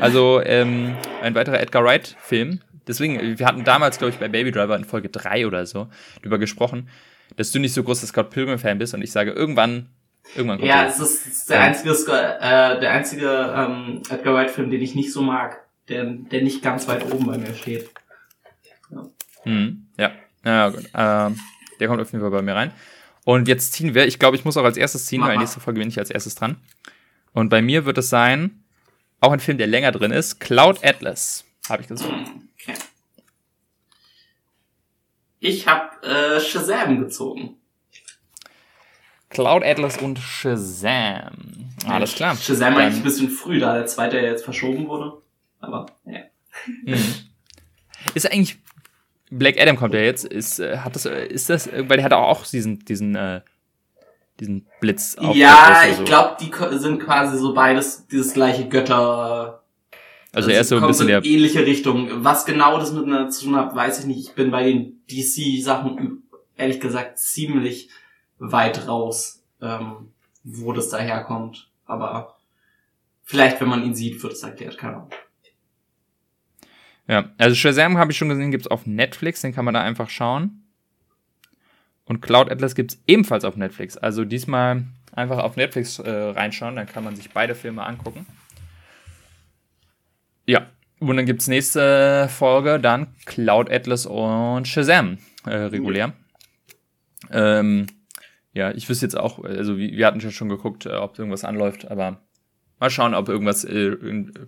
Also ähm, ein weiterer Edgar Wright-Film. Deswegen, wir hatten damals, glaube ich, bei Baby Driver in Folge 3 oder so drüber gesprochen, dass du nicht so großer Scott Pilgrim-Fan bist und ich sage, irgendwann, irgendwann kommt Ja, es ist, es ist der einzige, äh, der einzige ähm, Edgar Wright Film, den ich nicht so mag, der, der nicht ganz weit oben bei mir steht. Hm, ja, ja gut. Ähm, der kommt auf jeden Fall bei mir rein. Und jetzt ziehen wir, ich glaube, ich muss auch als erstes ziehen, Mach weil nächste Folge bin ich als erstes dran. Und bei mir wird es sein, auch ein Film, der länger drin ist, Cloud Atlas, habe ich gesagt. Okay. Ich habe äh, Shazam gezogen. Cloud Atlas und Shazam. Alles klar. Shazam Dann- eigentlich ein bisschen früh, da der zweite ja jetzt verschoben wurde. Aber, ja. Mhm. Ist eigentlich Black Adam kommt ja jetzt, ist äh, hat das äh, ist das äh, weil der hat auch diesen diesen äh, diesen Blitz auf der Ja, ich so. glaube, die sind quasi so beides dieses gleiche Götter. also er ist so ein bisschen in der ähnliche Richtung. Was genau das miteinander zu tun hat, weiß ich nicht. Ich bin bei den DC-Sachen ehrlich gesagt ziemlich weit raus, ähm, wo das daherkommt. Aber vielleicht, wenn man ihn sieht, wird es erklärt. Keine Ahnung. Ja, also Shazam habe ich schon gesehen, gibt's auf Netflix, den kann man da einfach schauen. Und Cloud Atlas gibt's ebenfalls auf Netflix. Also diesmal einfach auf Netflix äh, reinschauen, dann kann man sich beide Filme angucken. Ja, und dann gibt's nächste Folge dann Cloud Atlas und Shazam äh, regulär. Ähm, ja, ich wüsste jetzt auch, also wir hatten ja schon geguckt, äh, ob irgendwas anläuft, aber mal schauen, ob irgendwas äh,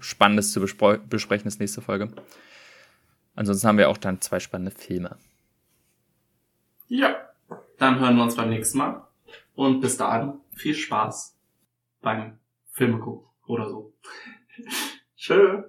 Spannendes zu bespro- besprechen ist nächste Folge. Ansonsten haben wir auch dann zwei spannende Filme. Ja. Dann hören wir uns beim nächsten Mal. Und bis dahin viel Spaß beim Filme gucken oder so. Tschö.